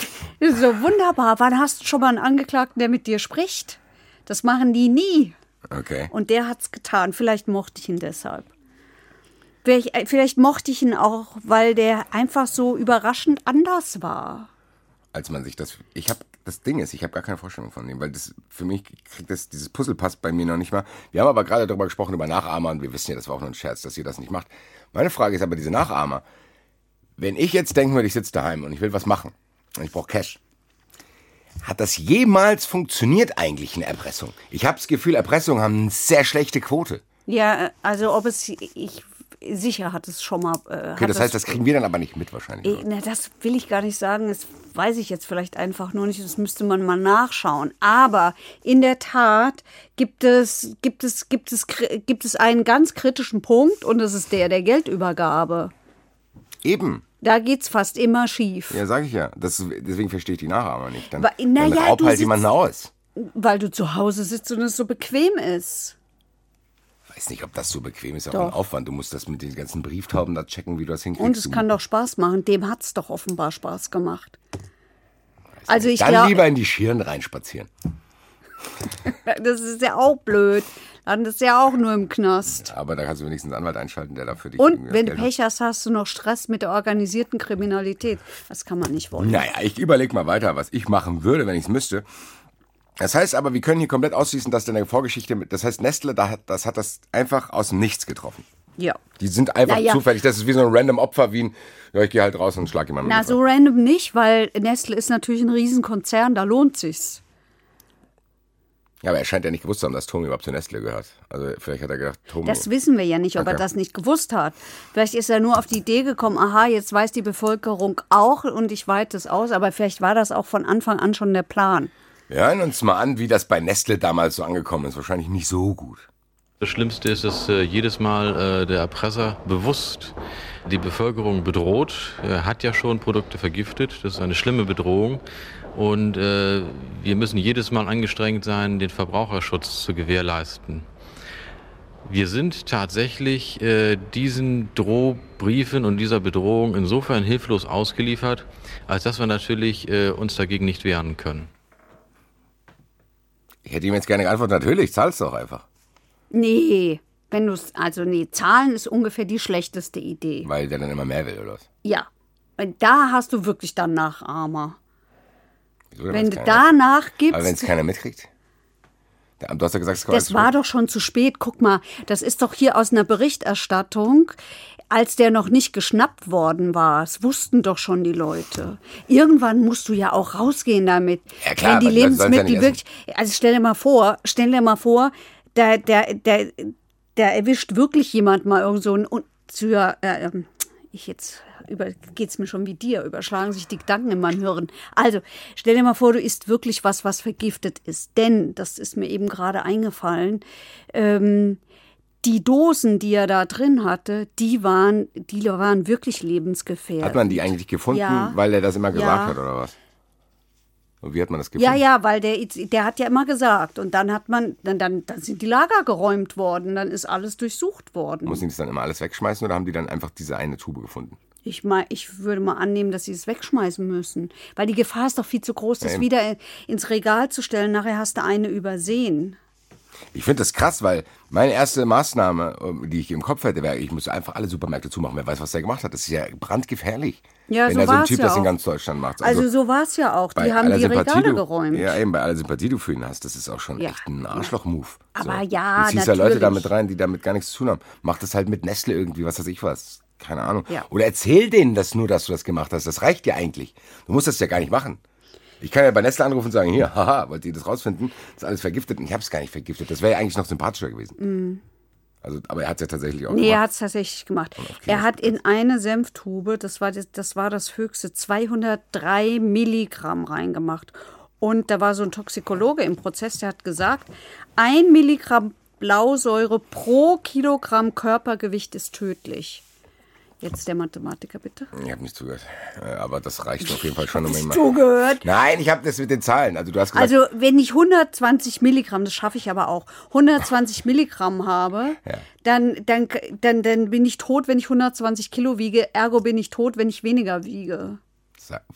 D: [LAUGHS]
C: so wunderbar. Wann hast du schon mal einen Angeklagten, der mit dir spricht? Das machen die nie.
D: Okay.
C: Und der hat's getan. Vielleicht mochte ich ihn deshalb. Vielleicht, äh, vielleicht mochte ich ihn auch, weil der einfach so überraschend anders war.
D: als man sich das. Ich habe das Ding ist, ich habe gar keine Vorstellung von dem, weil das für mich kriegt das dieses Puzzle passt bei mir noch nicht mal. Wir haben aber gerade darüber gesprochen über Nachahmer und wir wissen ja, das war auch nur ein Scherz, dass ihr das nicht macht. Meine Frage ist aber diese Nachahmer. Wenn ich jetzt denken würde, ich sitze daheim und ich will was machen und ich brauche Cash. Hat das jemals funktioniert eigentlich in Erpressung? Ich habe das Gefühl, Erpressungen haben eine sehr schlechte Quote.
C: Ja, also ob es, ich, sicher hat es schon mal. Äh,
D: Okay, das heißt, das kriegen wir dann aber nicht mit wahrscheinlich.
C: Eh, Na, das will ich gar nicht sagen. Das weiß ich jetzt vielleicht einfach nur nicht. Das müsste man mal nachschauen. Aber in der Tat gibt es, gibt es, gibt es, gibt es einen ganz kritischen Punkt und das ist der der Geldübergabe.
D: Eben.
C: Da geht's fast immer schief,
D: Ja, sage ich ja. Das, deswegen verstehe ich die Nachahmer nicht. Dann,
C: Weil- na
D: dann
C: ja,
D: halt jemanden aus.
C: weil du zu Hause sitzt und es so bequem ist.
D: Weiß nicht, ob das so bequem ist, auch
C: Doch.
D: ein Aufwand. Du musst das mit den ganzen Brieftauben da checken, wie du das hinkriegst.
C: Und es kann doch Spaß machen. Dem hat's doch offenbar Spaß gemacht. Also ich
D: Dann lieber in die Schirn reinspazieren. [LAUGHS]
C: das ist ja auch blöd. Dann ist ja auch nur im Knast.
D: Aber da kannst du wenigstens einen Anwalt einschalten, der dafür dich
C: Und wenn du
D: hat.
C: Pech hast, hast du noch Stress mit der organisierten Kriminalität. Das kann man nicht wollen.
D: Naja, ich überlege mal weiter, was ich machen würde, wenn ich es müsste. Das heißt aber, wir können hier komplett ausschließen, dass deine Vorgeschichte mit, das heißt, Nestle, da hat, das hat das einfach aus dem Nichts getroffen.
C: Ja.
D: Die sind einfach
C: Naja.
D: zufällig. Das ist wie so ein random Opfer, wie ein, ja, ich gehe halt raus und schlag jemanden.
C: Na, so random nicht, weil Nestle ist natürlich ein Riesenkonzern, da lohnt sich's.
D: Ja, aber er scheint ja nicht gewusst zu haben, dass Tommy überhaupt zu Nestle gehört. Also vielleicht hat er gedacht, Tommy.
C: Das wissen wir ja nicht, ob er
D: Okay.
C: das nicht gewusst hat. Vielleicht ist er nur auf die Idee gekommen, aha, jetzt weiß die Bevölkerung auch und ich weite es aus, aber vielleicht war das auch von Anfang an schon der Plan.
D: Wir hören uns mal an, wie das bei Nestle damals so angekommen ist. Wahrscheinlich nicht so gut.
G: Das Schlimmste ist, dass äh, jedes Mal äh, der Erpresser bewusst die Bevölkerung bedroht. Er hat ja schon Produkte vergiftet. Das ist eine schlimme Bedrohung. Und äh, wir müssen jedes Mal angestrengt sein, den Verbraucherschutz zu gewährleisten. Wir sind tatsächlich äh, diesen Drohbriefen und dieser Bedrohung insofern hilflos ausgeliefert, als dass wir natürlich äh, uns dagegen nicht wehren können.
D: Ich hätte ihm jetzt gerne geantwortet, natürlich, zahl's doch einfach.
C: Nee, wenn du also nee, Zahlen ist ungefähr die schlechteste Idee.
D: Weil der dann immer mehr will, oder was?
C: Ja, und da hast du wirklich dann Nachahmer.
D: Wieso,
C: Wenn du danach
D: Aber wenn es
C: gibst,
D: keiner mitkriegt? Du hast ja gesagt, es
C: das war doch schon zu spät. Guck mal, das ist doch hier aus einer Berichterstattung, als der noch nicht geschnappt worden war. Das wussten doch schon die Leute. Irgendwann musst du ja auch rausgehen damit.
D: Ja, klar,
C: Wenn die
D: ja
C: Lebensmittel
D: nicht
C: wirklich, also stell dir mal vor, stell dir mal vor, da, der, der, der erwischt wirklich jemand mal irgend so ein Unzür, äh, ähm, ich jetzt über, geht's mir schon wie dir, überschlagen sich die Gedanken in meinem Hirn. Also, stell dir mal vor, du isst wirklich was, was vergiftet ist. Denn, das ist mir eben gerade eingefallen, ähm, die Dosen, die er da drin hatte, die waren, die waren wirklich lebensgefährlich.
D: Hat man die eigentlich gefunden,
C: Ja.
D: weil er das immer gesagt
C: Ja.
D: hat, oder was? Und wie hat man das gefunden?
C: Ja, ja, weil der, der hat ja immer gesagt. Und dann hat man, dann, dann, dann sind die Lager geräumt worden, dann ist alles durchsucht worden.
D: Muss ich das dann immer alles wegschmeißen oder haben die dann einfach diese eine Tube gefunden?
C: Ich, mein, ich würde mal annehmen, dass sie es wegschmeißen müssen. Weil die Gefahr ist doch viel zu groß, das
D: eben.
C: wieder ins Regal zu stellen. Nachher hast du eine übersehen.
D: Ich finde das krass, weil meine erste Maßnahme, ähm, die ich im Kopf hätte, wäre, ich müsste einfach alle Supermärkte zumachen. Wer weiß, was der gemacht hat. Das ist ja brandgefährlich.
C: Ja,
D: wenn
C: so
D: da so ein Typ
C: ja
D: das in ganz Deutschland macht.
C: Also, so war es ja auch. Die haben die
D: Sympathie
C: Regale
D: du-
C: geräumt.
D: Ja, eben, bei aller Sympathie, die du für ihn hast, das ist auch schon
C: Ja.
D: echt ein Arschloch-Move.
C: Aber
D: so.
C: ja,
D: Du ziehst da Leute damit rein, die damit gar nichts zu tun haben. Mach das halt mit Nestle irgendwie, was weiß ich was. Keine Ahnung.
C: Ja.
D: Oder erzähl denen das nur, dass du das gemacht hast. Das reicht dir eigentlich. Du musst das ja gar nicht machen. Ich kann ja bei Nestle anrufen und sagen, hier, haha, wollt ihr das rausfinden? Das ist alles vergiftet. Und ich habe es gar nicht vergiftet. Das wäre ja eigentlich noch sympathischer gewesen. Also, aber er hat es ja tatsächlich auch
C: Mhm. Nee, er
D: gemacht.
C: hat es tatsächlich gemacht. Er hat in eine Senftube, das war das, das war das höchste, 203 Milligramm reingemacht. Und da war so ein Toxikologe im Prozess, der hat gesagt, ein Milligramm Blausäure pro Kilogramm Körpergewicht ist tödlich. Jetzt der Mathematiker, bitte.
D: Ich habe nicht zugehört. Äh, Aber das reicht auf jeden Fall schon, um ihn mal.
C: Zugehört.
D: Nein, ich habe das mit den Zahlen. Also du hast gesagt,
C: Also wenn ich 120 Milligramm, das schaffe ich aber auch, 120 [LAUGHS] Milligramm habe,
D: Ja.
C: dann, dann, dann, dann bin ich tot, wenn ich 120 Kilo wiege. Ergo bin ich tot, wenn ich weniger wiege.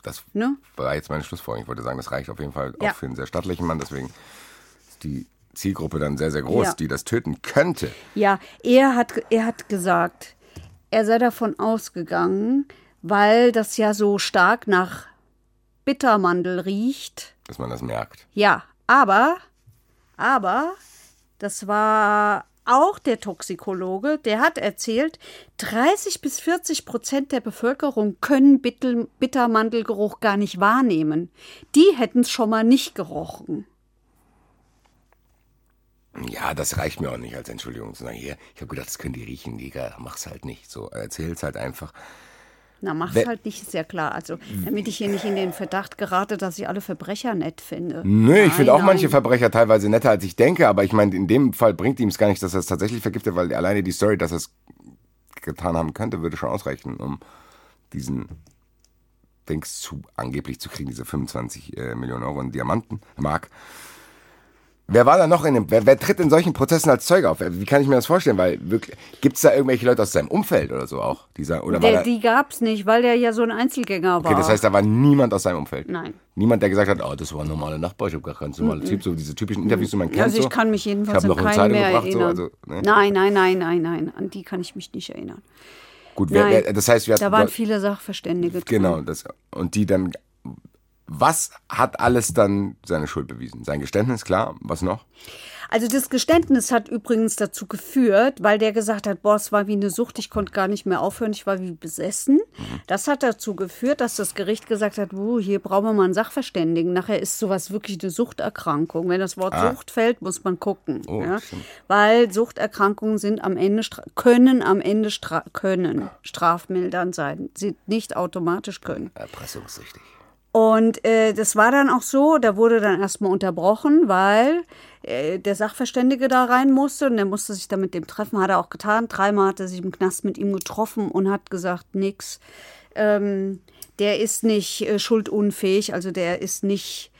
D: das
C: Ne?
D: war jetzt meine Schlussfolgerung. Ich wollte sagen, das reicht auf jeden Fall
C: Ja.
D: auch für einen sehr stattlichen Mann. Deswegen ist die Zielgruppe dann sehr, sehr groß,
C: Ja.
D: die das töten könnte.
C: Ja, er hat, er hat gesagt, er sei davon ausgegangen, weil das ja so stark nach Bittermandel riecht.
D: Dass man das merkt.
C: Ja, aber, aber, das war auch der Toxikologe, der hat erzählt, 30 bis 40 Prozent der Bevölkerung können Bittermandelgeruch gar nicht wahrnehmen. Die hätten es schon mal nicht gerochen.
D: Ja, das reicht mir auch nicht als Entschuldigung zu sagen, hier, ich habe gedacht, das können die riechen, Digga, mach's halt nicht. So, erzähl's halt einfach.
C: Na, mach's
D: Wer-
C: halt nicht, ist ja klar. Also, damit ich hier nicht in den Verdacht gerate, dass ich alle Verbrecher nett finde.
D: Nö, ich finde auch
C: Nein,
D: manche. Verbrecher teilweise netter, als ich denke, aber ich meine, in dem Fall bringt ihm es gar nicht, dass er es tatsächlich vergiftet, weil alleine die Story, dass er es getan haben könnte, würde schon ausreichen, um diesen Dings zu angeblich zu kriegen, diese 25 äh, Millionen Euro in Diamanten, Mark. Wer war da noch in dem, wer, wer tritt in solchen Prozessen als Zeuge auf? Wie kann ich mir das vorstellen? Weil wirklich, gibt's da irgendwelche Leute aus seinem Umfeld oder so auch? Die sagen, oder
C: Der,
D: da,
C: die gab's nicht, weil der ja so ein Einzelgänger war.
D: okay, das heißt, da war niemand aus seinem Umfeld?
C: Nein.
D: Niemand, der gesagt hat, oh, das war ein normaler Nachbar, ich habe gar keinen normalen Typ, so diese typischen Interviews, die man kennt.
C: also ich
D: so.
C: kann mich jedenfalls
D: ich
C: an keinen mehr
D: gebracht,
C: erinnern.
D: So, also, ne?
C: Nein, nein, nein, nein, nein. An die kann ich mich nicht erinnern.
D: Gut, wer,
C: Nein.
D: wer, das heißt, wir
C: Da
D: hatten-
C: waren viele Sachverständige drin.
D: Genau, das, und die dann, was hat alles dann seine Schuld bewiesen? Sein Geständnis, klar, was noch?
C: Also das Geständnis hat übrigens dazu geführt, weil der gesagt hat, boah, es war wie eine Sucht, ich konnte gar nicht mehr aufhören, ich war wie besessen. Das hat dazu geführt, dass das Gericht gesagt hat, uh, hier brauchen wir mal einen Sachverständigen. Nachher ist sowas wirklich eine Suchterkrankung. Wenn das Wort Sucht fällt, muss man gucken.
D: Oh,
C: ja? Weil Suchterkrankungen sind am Ende können am Ende stra können strafmildernd sein, sind nicht automatisch können.
D: Erpressungssüchtig.
C: Und äh, das war dann auch so, da wurde dann erstmal unterbrochen, weil äh, der Sachverständige da rein musste und der musste sich dann mit dem treffen, hat er auch getan. Dreimal hat er sich im Knast mit ihm getroffen und hat gesagt, nix. Ähm, der ist nicht äh, schuldunfähig, also der ist nicht,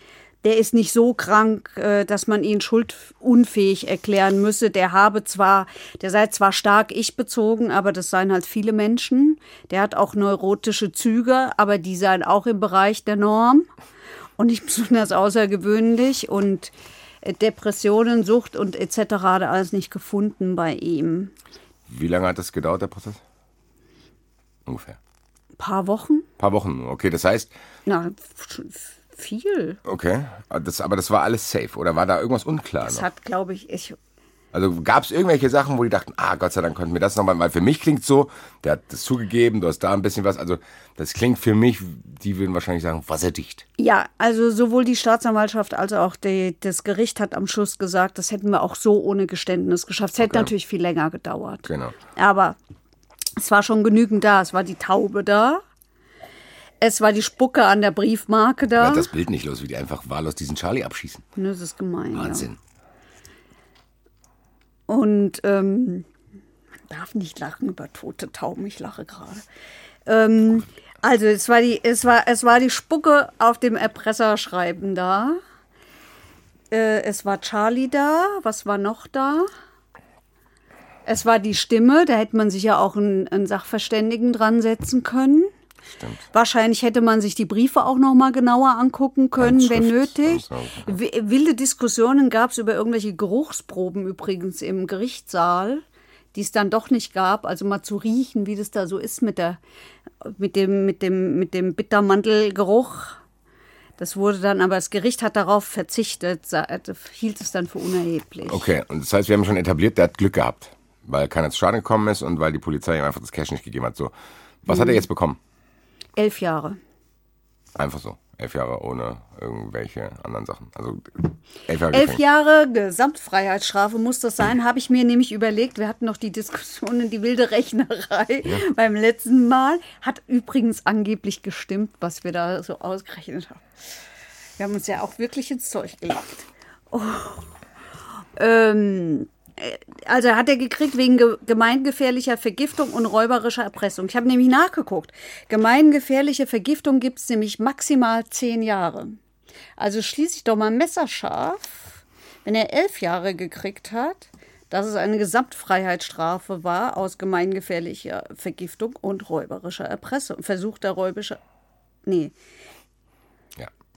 C: der ist nicht so krank, äh, dass man ihn schuldunfähig erklären müsse. Der habe zwar, der sei zwar stark ich-bezogen, aber das seien halt viele Menschen. Der hat auch neurotische Züge, aber die seien auch im Bereich der Norm und nicht [LAUGHS] besonders außergewöhnlich und äh, Depressionen, Sucht und etc. hat er alles nicht gefunden bei ihm.
D: Wie lange hat das gedauert, der Prozess? Ungefähr.
C: Ein paar Wochen?
D: Ein paar Wochen. Okay, das heißt,
C: Na, viel.
D: okay, das, aber das war alles safe. Oder war da irgendwas unklar
C: Das
D: noch?
C: hat, glaube ich, ich,
D: Also gab es irgendwelche Sachen, wo die dachten, ah, Gott sei Dank konnten wir das nochmal, weil für mich klingt so, der hat das zugegeben, du hast da ein bisschen was, also das klingt für mich, die würden wahrscheinlich sagen, wasserdicht.
C: Ja, also sowohl die Staatsanwaltschaft als auch die, das Gericht hat am Schluss gesagt, das hätten wir auch so ohne Geständnis geschafft. Es hätte
D: Okay.
C: natürlich viel länger gedauert.
D: Genau.
C: Aber es war schon genügend da. Es war die Taube da. Es war die Spucke an der Briefmarke da.
D: Werd das Bild nicht los, wie die einfach wahllos diesen Charlie abschießen.
C: Ne, das ist gemein.
D: Wahnsinn.
C: Ja. Und ähm, man darf nicht lachen über tote Tauben. Ich lache gerade. Ähm, also es war die, es war, es war die Spucke auf dem Erpresserschreiben da. Äh, es war Charlie da. Was war noch da? Es war die Stimme. Da hätte man sich ja auch einen, einen Sachverständigen dran setzen können.
D: Stimmt.
C: Wahrscheinlich hätte man sich die Briefe auch noch mal genauer angucken können, wenn nötig. Wilde Diskussionen gab es über irgendwelche Geruchsproben übrigens im Gerichtssaal, die es dann doch nicht gab. Also mal zu riechen, wie das da so ist mit der, mit dem, mit dem, mit dem Bittermandelgeruch. Das wurde dann, aber das Gericht hat darauf verzichtet, sa- hielt es dann für unerheblich.
D: Okay, und das heißt, wir haben schon etabliert, der hat Glück gehabt. Weil keiner zu Schaden gekommen ist und weil die Polizei ihm einfach das Cash nicht gegeben hat. So. Was
C: Mhm.
D: hat er jetzt bekommen?
C: Elf Jahre.
D: Einfach so. Elf Jahre ohne irgendwelche anderen Sachen. Also elf Jahre
C: Elf. Jahre Gesamtfreiheitsstrafe muss das sein, habe ich mir nämlich überlegt. Wir hatten noch die Diskussion in die wilde Rechnerei beim letzten Mal. Hat übrigens angeblich gestimmt, was wir da so ausgerechnet haben. Wir haben uns ja auch wirklich ins Zeug gelegt. Oh. Ähm, äh, also hat er gekriegt wegen ge gemeingefährlicher Vergiftung und räuberischer Erpressung. Ich habe nämlich nachgeguckt. Gemeingefährliche Vergiftung gibt es nämlich maximal zehn Jahre. Also schließe ich doch mal messerscharf, wenn er elf Jahre gekriegt hat, dass es eine Gesamtfreiheitsstrafe war aus gemeingefährlicher Vergiftung und räuberischer Erpressung. Versuchter räubischer. Nee.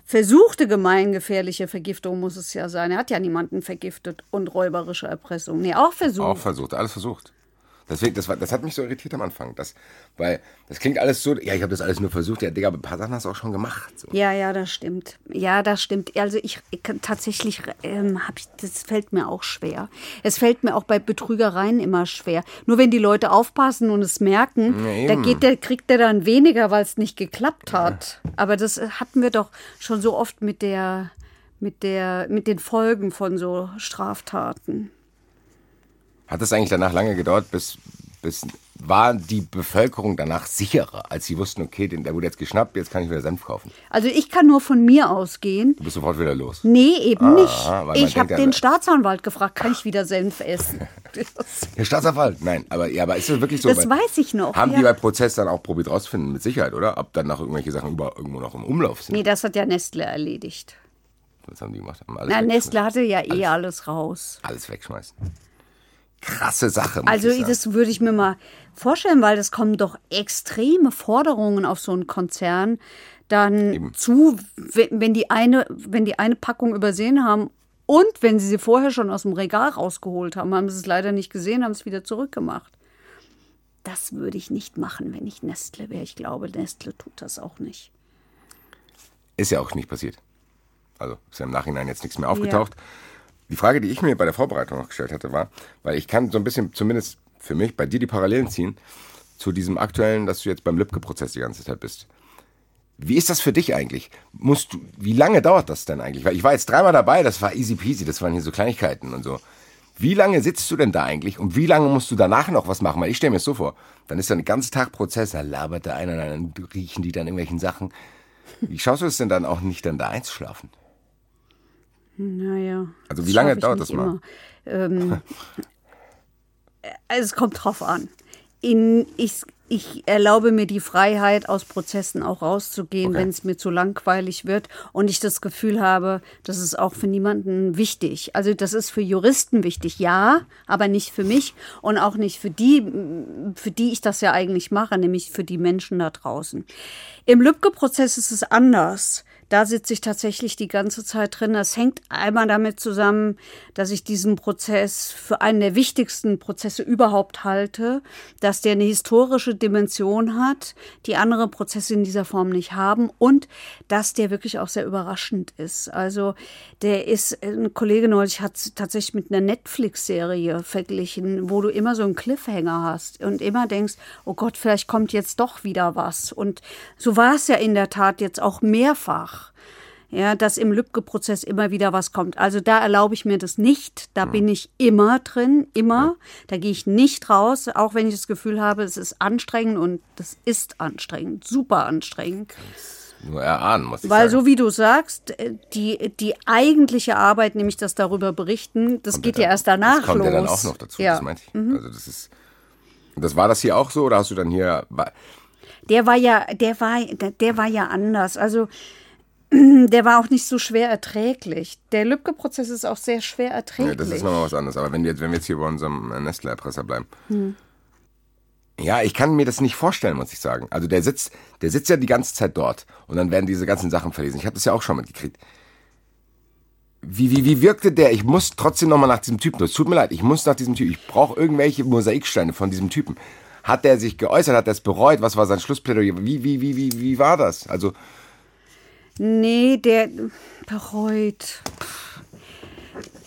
C: Versuchte gemeingefährliche Vergiftung muss es ja sein. Er hat ja niemanden vergiftet und räuberische Erpressung. Nee, auch versucht.
D: Auch versucht, alles versucht. Deswegen, das, war, das hat mich so irritiert am Anfang. Das, weil das klingt alles so, ja, ich habe das alles nur versucht. Ja, Digga, aber ein paar Sachen hast du auch schon gemacht. So.
C: Ja, ja, das stimmt. Ja, das stimmt. Also ich, ich kann- tatsächlich ähm, habe ich, das fällt mir auch schwer. Es fällt mir auch bei Betrügereien immer schwer. Nur wenn die Leute aufpassen und es merken,
D: Ja,
C: da geht der, kriegt der dann weniger, weil es nicht geklappt hat. Aber das äh, hatten wir doch schon so oft mit der, mit der, mit den Folgen von so Straftaten.
D: Hat es eigentlich danach lange gedauert, bis, bis war die Bevölkerung danach sicherer, als sie wussten, okay, den, der wurde jetzt geschnappt, jetzt kann ich wieder Senf kaufen.
C: Also ich kann nur von mir ausgehen.
D: Du bist sofort wieder los.
C: Nee, eben
D: Ah,
C: nicht. Ich habe den Staatsanwalt gefragt, kann ich wieder Senf essen? [LAUGHS]
D: Herr Staatsanwalt, nein, aber, ja, aber ist das wirklich so?
C: Das weiß ich noch,
D: Haben
C: ja.
D: die bei Prozess dann auch probiert rausfinden, mit Sicherheit, oder? Ob dann noch irgendwelche Sachen über, irgendwo noch im Umlauf sind.
C: Nee, das hat ja Nestle erledigt.
D: Was haben die gemacht? Haben alles
C: Na. Nestle hatte ja eh alles raus.
D: Alles wegschmeißen. Krasse Sache.
C: Also das würde ich mir mal vorstellen, weil das kommen doch extreme Forderungen auf so einen Konzern dann zu, wenn die eine, wenn die eine Packung übersehen haben und wenn sie sie vorher schon aus dem Regal rausgeholt haben, haben sie es leider nicht gesehen, haben es wieder zurückgemacht. Das würde ich nicht machen, wenn ich Nestle wäre. Ich glaube, Nestle tut das auch nicht.
D: Ist ja auch nicht passiert. Also ist ja im Nachhinein jetzt nichts mehr aufgetaucht. Die Frage, die ich mir bei der Vorbereitung noch gestellt hatte, war, weil ich kann so ein bisschen, zumindest für mich, bei dir die Parallelen ziehen zu diesem aktuellen, dass du jetzt beim Lübcke-Prozess die ganze Zeit bist. Wie ist das für dich eigentlich? Musst du, wie lange dauert das denn eigentlich? Weil ich war jetzt dreimal dabei, das war easy peasy, das waren hier so Kleinigkeiten und so. Wie lange sitzt du denn da eigentlich und wie lange musst du danach noch was machen? Weil ich stelle mir es so vor, dann ist da ein ganzer Tag Prozess, da labert der einer, dann riechen die dann irgendwelchen Sachen. Wie schaust du es denn dann auch nicht dann da einzuschlafen?
C: Naja.
D: Also wie lange dauert das mal?
C: Ähm, [LAUGHS] also es kommt drauf an. In, ich, ich erlaube mir die Freiheit, aus Prozessen auch rauszugehen,
D: Okay.
C: wenn es mir zu langweilig wird und ich das Gefühl habe, das ist auch für niemanden wichtig. Also das ist für Juristen wichtig, ja, aber nicht für mich und auch nicht für die, für die ich das ja eigentlich mache, nämlich für die Menschen da draußen. Im Lübcke-Prozess ist es anders. Da sitze ich tatsächlich die ganze Zeit drin. Das hängt einmal damit zusammen, dass ich diesen Prozess für einen der wichtigsten Prozesse überhaupt halte, dass der eine historische Dimension hat, die andere Prozesse in dieser Form nicht haben und dass der wirklich auch sehr überraschend ist. Also der ist, ein Kollege neulich hat es tatsächlich mit einer Netflix-Serie verglichen, wo du immer so einen Cliffhanger hast und immer denkst, oh Gott, vielleicht kommt jetzt doch wieder was. Und so war es ja in der Tat jetzt auch mehrfach ja, dass im Lübcke-Prozess immer wieder was kommt. Also da erlaube ich mir das nicht. Da bin ich immer drin, immer. Da gehe ich nicht raus, auch wenn ich das Gefühl habe, es ist anstrengend und das ist anstrengend, super anstrengend.
D: Nur erahnen, muss ich
C: Weil
D: sagen.
C: so wie du sagst, äh, die, die eigentliche Arbeit, nämlich das darüber berichten, das
D: Kommt
C: geht
D: ja
C: ja
D: dann-
C: erst danach
D: Das kommt
C: los.
D: ja dann auch noch dazu,
C: Ja. Mhm.
D: das meinte ich. Also das ist, das war das hier auch so oder hast du dann hier,
C: Der war ja, der war, der war ja anders. Also [CLEARS THROAT] der war auch nicht so schwer erträglich. Der Lübcke-Prozess ist auch sehr schwer
D: ja,
C: erträglich.
D: das ist nochmal was anderes. Aber wenn wir jetzt, wenn wir jetzt hier bei unserem äh, Nestle-Erpresser bleiben.
C: Hm.
D: Ja, ich kann mir das nicht vorstellen, muss ich sagen. Also der sitzt, der sitzt ja die ganze Zeit dort und dann werden diese ganzen Sachen verlesen. Ich habe das ja auch schon mitgekriegt. Wie, wie, wie wirkte der? Ich muss trotzdem nochmal nach diesem Typen. Es tut mir leid, ich muss nach diesem Typen. Ich brauche irgendwelche Mosaiksteine von diesem Typen. Hat der sich geäußert? Hat er es bereut? Was war sein Schlussplädoyer? Wie, wie, wie, wie, wie war das? Also,
C: Nee, der bereut.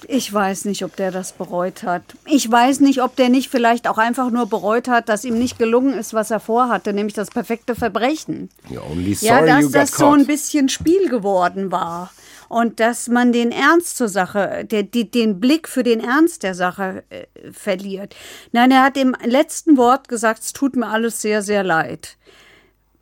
C: Ich weiß nicht, ob der das bereut hat. Ich weiß nicht, ob der nicht vielleicht auch einfach nur bereut hat, dass ihm nicht gelungen ist, was er vorhatte, nämlich das perfekte Verbrechen. Ja, dass das so ein bisschen Spiel geworden war. Und dass man den Ernst zur Sache, der, die, den Blick für den Ernst der Sache äh, verliert. Nein, er hat im letzten Wort gesagt, es tut mir alles sehr, sehr leid.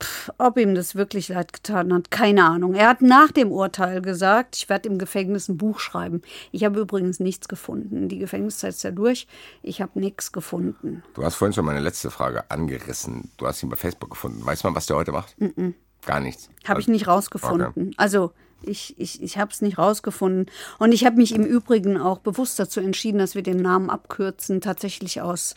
C: Pff, ob ihm das wirklich leid getan hat, keine Ahnung. Er hat nach dem Urteil gesagt, ich werde im Gefängnis ein Buch schreiben. Ich habe übrigens nichts gefunden. Die Gefängniszeit ist ja durch. Ich habe nichts gefunden.
D: Du hast vorhin schon meine letzte Frage angerissen. Du hast ihn bei Facebook gefunden. Weiß man, was der heute macht? Gar nichts.
C: Habe ich nicht rausgefunden.
D: Okay.
C: Also ich, ich, ich habe es nicht rausgefunden. Und ich habe mich im Übrigen auch bewusst dazu entschieden, dass wir den Namen abkürzen, tatsächlich aus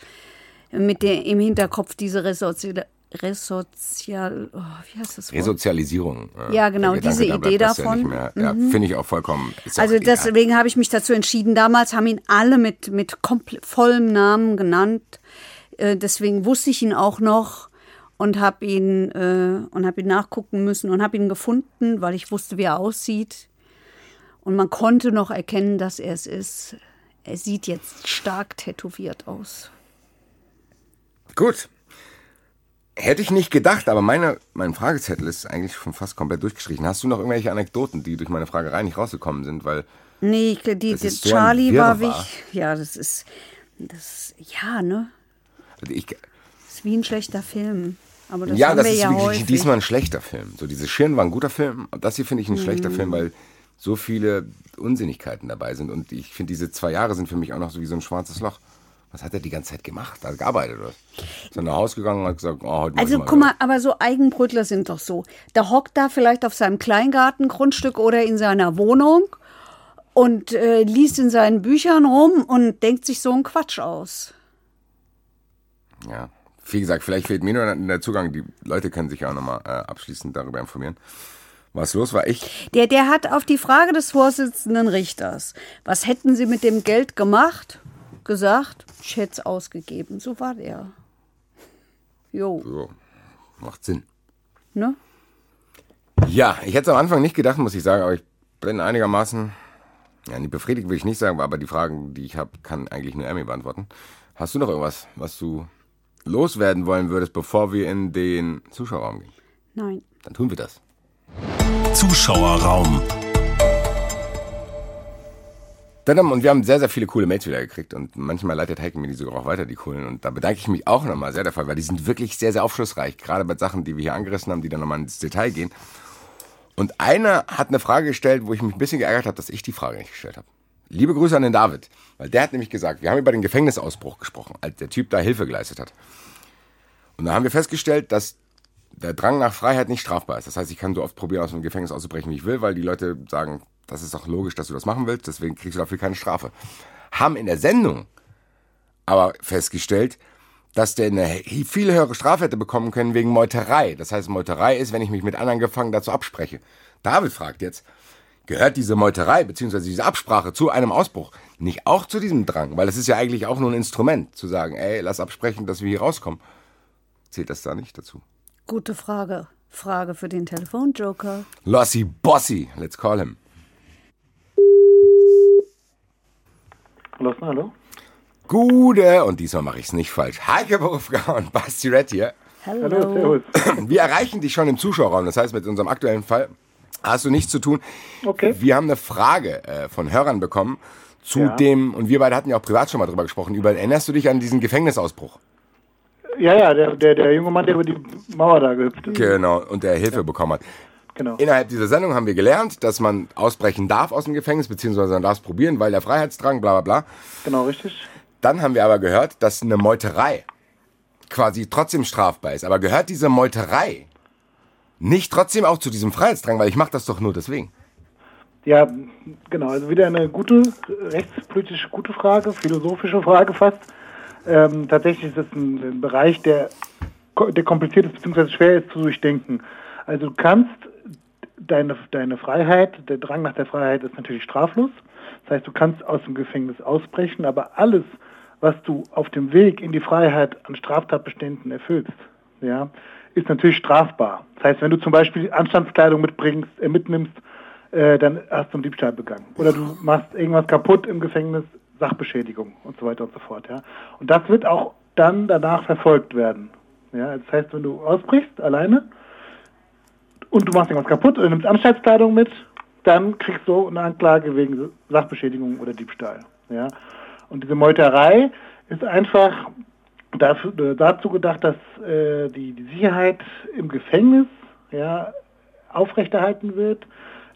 C: mit der im Hinterkopf diese Resozial, Resozial oh, wie heißt das Wort?
D: Resozialisierung. äh,
C: Ja, genau, diese
D: da
C: Idee
D: das Ja,
C: davon. Mhm.
D: ja, finde ich auch vollkommen.
C: Also
D: auch
C: deswegen habe ich mich dazu entschieden. Damals haben ihn alle mit, mit vollem Namen genannt. Äh, deswegen wusste ich ihn auch noch und habe ihn, äh, und hab ihn nachgucken müssen und habe ihn gefunden, weil ich wusste, wie er aussieht. Und man konnte noch erkennen, dass er es ist. Er sieht jetzt stark tätowiert aus.
D: Gut. Hätte ich nicht gedacht, aber meine, mein Fragezettel ist eigentlich schon fast komplett durchgestrichen. Hast du noch irgendwelche Anekdoten, die durch meine Fragerei nicht rausgekommen sind? Weil
C: Nee, die, die
D: ist so
C: Charlie war wichtig. Ja, das ist, das, ja, ne?
D: also ich,
C: Das ist wie ein schlechter Film. Aber das
D: ja, das ist
C: ja
D: wirklich diesmal ein schlechter Film. So, diese Schirn war ein guter Film. Das hier finde ich ein schlechter
C: Mhm.
D: Film, weil so viele Unsinnigkeiten dabei sind. Und ich finde, diese zwei Jahre sind für mich auch noch so wie so ein schwarzes Loch. Was hat er die ganze Zeit gemacht? Hat er gearbeitet oder? Ist er nach Hause gegangen und hat gesagt, oh, heute
C: Also
D: mal
C: guck mal,
D: was.
C: aber so Eigenbrötler sind doch so. Der hockt da vielleicht auf seinem Kleingartengrundstück oder in seiner Wohnung und äh, liest in seinen Büchern rum und denkt sich so einen Quatsch aus.
D: Ja. Wie gesagt, vielleicht fehlt mir nur der Zugang. Die Leute können sich ja auch nochmal äh, abschließend darüber informieren. Was los war, ich
C: Der, der hat auf die Frage des Vorsitzenden Richters, was hätten Sie mit dem Geld gemacht, gesagt, ich hätte es ausgegeben. So war der. Jo,
D: so, macht Sinn.
C: ne?
D: Ja, ich hätte es am Anfang nicht gedacht, muss ich sagen, aber ich bin einigermaßen, ja, nicht befriedigt will ich nicht sagen, aber die Fragen, die ich habe, kann eigentlich nur Emmy beantworten. Hast du noch irgendwas, was du loswerden wollen würdest, bevor wir in den Zuschauerraum gehen?
C: Nein.
D: Dann tun wir das.
A: Zuschauerraum.
D: Tadam, Und wir haben sehr, sehr viele coole Mails wieder gekriegt und manchmal leitet Heike mir die sogar auch weiter, die coolen. Und da bedanke ich mich auch nochmal sehr dafür, weil die sind wirklich sehr, sehr aufschlussreich. Gerade bei Sachen, die wir hier angerissen haben, die dann nochmal ins Detail gehen. Und einer hat eine Frage gestellt, wo ich mich ein bisschen geärgert habe, dass ich die Frage nicht gestellt habe. Liebe Grüße an den David, weil der hat nämlich gesagt, wir haben über den Gefängnisausbruch gesprochen, als der Typ da Hilfe geleistet hat. Und da haben wir festgestellt, dass der Drang nach Freiheit nicht strafbar ist. Das heißt, ich kann so oft probieren, aus dem Gefängnis auszubrechen, wie ich will, weil die Leute sagen, das ist doch logisch, dass du das machen willst, deswegen kriegst du dafür keine Strafe. Haben in der Sendung aber festgestellt, dass der eine viel höhere Strafe hätte bekommen können wegen Meuterei. Das heißt, Meuterei ist, wenn ich mich mit anderen Gefangenen dazu abspreche. David fragt jetzt, gehört diese Meuterei bzw. diese Absprache zu einem Ausbruch nicht auch zu diesem Drang? Weil das ist ja eigentlich auch nur ein Instrument, zu sagen, ey, lass absprechen, dass wir hier rauskommen. Zählt das da nicht dazu?
C: Gute Frage. Frage für den Telefonjoker.
D: Lossi Bossi, let's call him.
H: Hallo, hallo.
D: Gute, und diesmal mache ich es nicht falsch. Heike Berufka und Basti Red hier.
C: Hallo.
H: Hallo, servus. [CLEARS THROAT]
D: Wir erreichen dich schon im Zuschauerraum. Das heißt, mit unserem aktuellen Fall hast du nichts zu tun.
H: Okay.
D: Wir haben eine Frage äh, von Hörern bekommen zu
H: Ja.
D: dem, und wir beide hatten ja auch privat schon mal drüber gesprochen, über, erinnerst du dich an diesen Gefängnisausbruch?
H: Ja, ja, der, der, der junge Mann, der über die Mauer da gehüpft ist.
D: Genau, und der Hilfe bekommen hat.
H: Genau.
D: Innerhalb dieser Sendung haben wir gelernt, dass man ausbrechen darf aus dem Gefängnis, beziehungsweise man darf es probieren, weil der Freiheitsdrang, bla bla bla.
H: Genau, richtig.
D: Dann haben wir aber gehört, dass eine Meuterei quasi trotzdem strafbar ist. Aber gehört diese Meuterei nicht trotzdem auch zu diesem Freiheitsdrang, weil ich mache das doch nur deswegen.
H: Ja, genau. Also wieder eine gute, rechtspolitisch gute Frage, philosophische Frage fast. ähm, tatsächlich ist es ein, ein Bereich, der, der kompliziert ist bzw. schwer ist zu durchdenken. Also du kannst deine, deine Freiheit, der Drang nach der Freiheit ist natürlich straflos. Das heißt, du kannst aus dem Gefängnis ausbrechen, aber alles, was du auf dem Weg in die Freiheit an Straftatbeständen erfüllst, ja, ist natürlich strafbar. Das heißt, wenn du zum Beispiel Anstandskleidung mitbringst, äh, mitnimmst, äh, dann hast du einen Diebstahl begangen. Oder du machst irgendwas kaputt im Gefängnis, Sachbeschädigung und so weiter und so fort. Ja. Und das wird auch dann danach verfolgt werden. Ja. Das heißt, wenn du ausbrichst alleine und du machst irgendwas kaputt oder nimmst Anstaltskleidung mit, dann kriegst du eine Anklage wegen Sachbeschädigung oder Diebstahl. Ja. Und diese Meuterei ist einfach dafür, dazu gedacht, dass äh, die, die Sicherheit im Gefängnis ja, aufrechterhalten wird,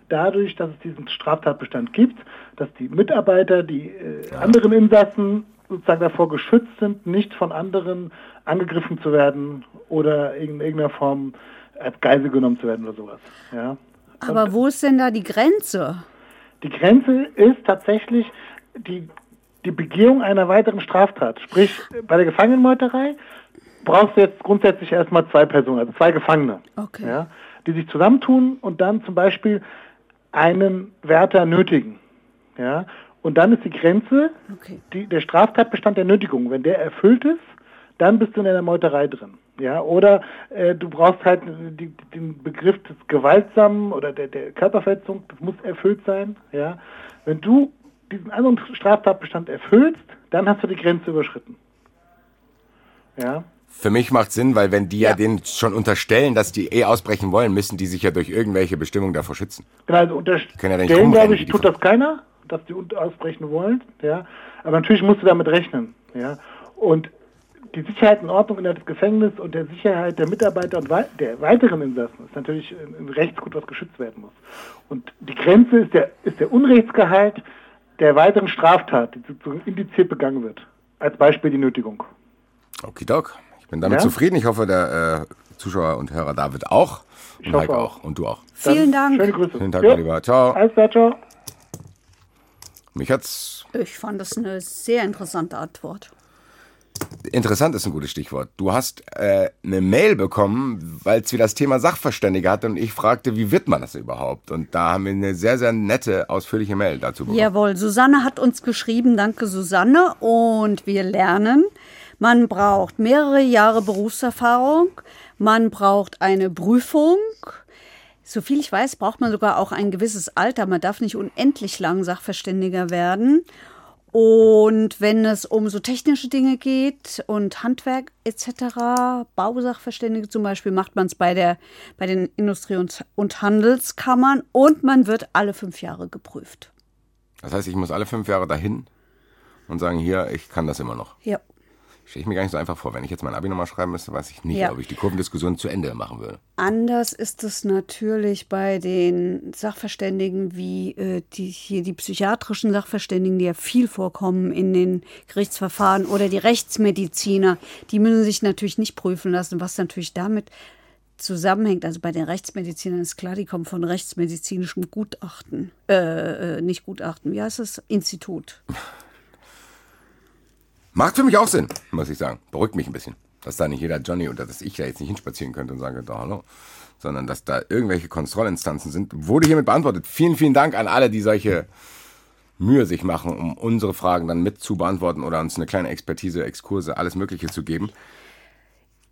H: dadurch, dass es diesen Straftatbestand gibt, dass die Mitarbeiter, die äh, anderen Insassen sozusagen davor geschützt sind, nicht von anderen angegriffen zu werden oder in irgendeiner Form als Geisel genommen zu werden oder sowas. Ja.
C: Aber wo ist denn da die Grenze?
H: Die Grenze ist tatsächlich die, die Begehung einer weiteren Straftat. Sprich, bei der Gefangenenmeuterei brauchst du jetzt grundsätzlich erstmal zwei Personen, also zwei Gefangene,
C: Okay.
H: ja, die sich zusammentun und dann zum Beispiel einen Wärter nötigen. Ja. Und dann ist die Grenze,
C: Okay.
H: die, der Straftatbestand der Nötigung. Wenn der erfüllt ist, dann bist du in einer Meuterei drin. Ja, oder äh, du brauchst halt die, den Begriff des Gewaltsamen oder der, der Körperverletzung, das muss erfüllt sein. Ja, wenn du diesen anderen Straftatbestand erfüllst, dann hast du die Grenze überschritten. Ja,
D: Für mich macht Sinn, weil wenn die ja.
H: Ja.
D: denen schon unterstellen, dass die eh ausbrechen wollen, müssen die sich ja durch irgendwelche Bestimmungen davor schützen.
H: genau. Also
D: ja
H: unterstellen, glaube ich, tut das keiner, dass die ausbrechen wollen. Ja, aber natürlich musst du damit rechnen. Ja, und die Sicherheit und Ordnung innerhalb des Gefängnisses und der Sicherheit der Mitarbeiter und der weiteren Insassen ist natürlich ein Rechtsgut, was geschützt werden muss. Und die Grenze ist der, ist der Unrechtsgehalt der weiteren Straftat, die sozusagen indiziert begangen wird. Als Beispiel die Nötigung.
D: Okidok. Ich bin damit
H: Ja?
D: zufrieden. Ich hoffe, der äh, Zuschauer und Hörer David auch. Und
H: hoffe
D: Heike
H: auch.
D: auch. Und du auch.
C: Vielen
H: Dann
C: Dank.
H: Schöne Grüße.
D: Schönen Tag,
H: Jo.
D: mein Lieber. Ciao.
H: Alles klar, ciao.
D: Mich hat's
C: Ich fand das eine sehr interessante Antwort.
D: Interessant ist ein gutes Stichwort. Du hast äh, eine Mail bekommen, weil es wieder das Thema Sachverständige hatte und ich fragte, wie wird man das überhaupt? Und da haben wir eine sehr, sehr nette, ausführliche Mail dazu bekommen.
C: Jawohl, Susanne hat uns geschrieben, danke Susanne. Und wir lernen, man braucht mehrere Jahre Berufserfahrung, man braucht eine Prüfung. Soviel ich weiß, braucht man sogar auch ein gewisses Alter. Man darf nicht unendlich lang Sachverständiger werden. Und wenn es um so technische Dinge geht und Handwerk etc., Bausachverständige zum Beispiel, macht man es bei, der, bei den Industrie- und, und Handelskammern und man wird alle fünf Jahre geprüft.
D: Das heißt, ich muss alle fünf Jahre dahin und sagen, hier, ich kann das immer noch.
C: Ja.
D: Stelle ich mir gar nicht so einfach vor. Wenn ich jetzt mein Abi nochmal schreiben müsste, weiß ich nicht,
C: Ja.
D: ob ich die Kurvendiskussion zu Ende machen würde.
C: Anders ist es natürlich bei den Sachverständigen wie äh, die, hier die psychiatrischen Sachverständigen, die ja viel vorkommen in den Gerichtsverfahren oder die Rechtsmediziner. Die müssen sich natürlich nicht prüfen lassen, was natürlich damit zusammenhängt. Also bei den Rechtsmedizinern ist klar, die kommen von rechtsmedizinischem Gutachten. Äh, äh, nicht Gutachten, wie heißt es? Institut. [LAUGHS]
D: Macht für mich auch Sinn, muss ich sagen. Beruhigt mich ein bisschen. Dass da nicht jeder Johnny oder dass ich da jetzt nicht hinspazieren könnte und sage, da hallo. Sondern dass da irgendwelche Kontrollinstanzen sind, wurde hiermit beantwortet. Vielen, vielen Dank an alle, die solche Mühe sich machen, um unsere Fragen dann mit zu beantworten oder uns eine kleine Expertise, Exkurse, alles Mögliche zu geben.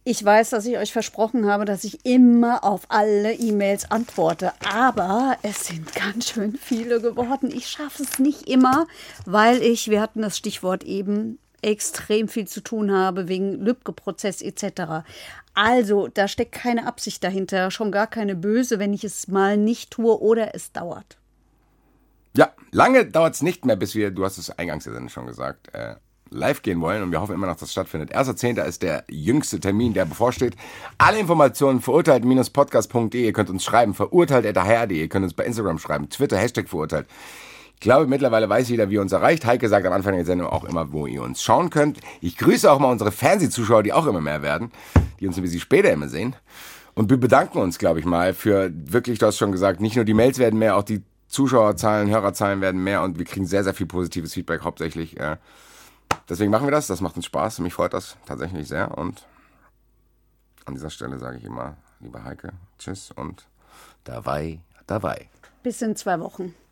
C: Ich weiß, dass ich euch versprochen habe, dass ich immer auf alle E-Mails antworte, aber es sind ganz schön viele geworden. Ich schaffe es nicht immer, weil ich, wir hatten das Stichwort eben, extrem viel zu tun habe wegen Lübcke-Prozess etc. Also, da steckt keine Absicht dahinter, schon gar keine böse, wenn ich es mal nicht tue oder es dauert.
D: Ja, lange dauert es nicht mehr, bis wir, du hast es eingangs ja schon gesagt, äh, live gehen wollen und wir hoffen immer noch, dass das stattfindet. 1.10. ist der jüngste Termin, der bevorsteht. Alle Informationen verurteilt-podcast.de. Ihr könnt uns schreiben, verurteilt.hr.de. Ihr könnt uns bei Instagram schreiben, Twitter, Hashtag verurteilt. Ich glaube, mittlerweile weiß jeder, wie ihr uns erreicht. Heike sagt am Anfang der Sendung auch immer, wo ihr uns schauen könnt. Ich grüße auch mal unsere Fernsehzuschauer, die auch immer mehr werden, die uns ein bisschen später immer sehen. Und wir bedanken uns, glaube ich mal, für wirklich, du hast schon gesagt, nicht nur die Mails werden mehr, auch die Zuschauerzahlen, Hörerzahlen werden mehr und wir kriegen sehr, sehr viel positives Feedback hauptsächlich. Äh, deswegen machen wir das, das macht uns Spaß, mich freut das tatsächlich sehr und an dieser Stelle sage ich immer, liebe Heike, tschüss und dabei, dabei.
C: Bis in zwei Wochen.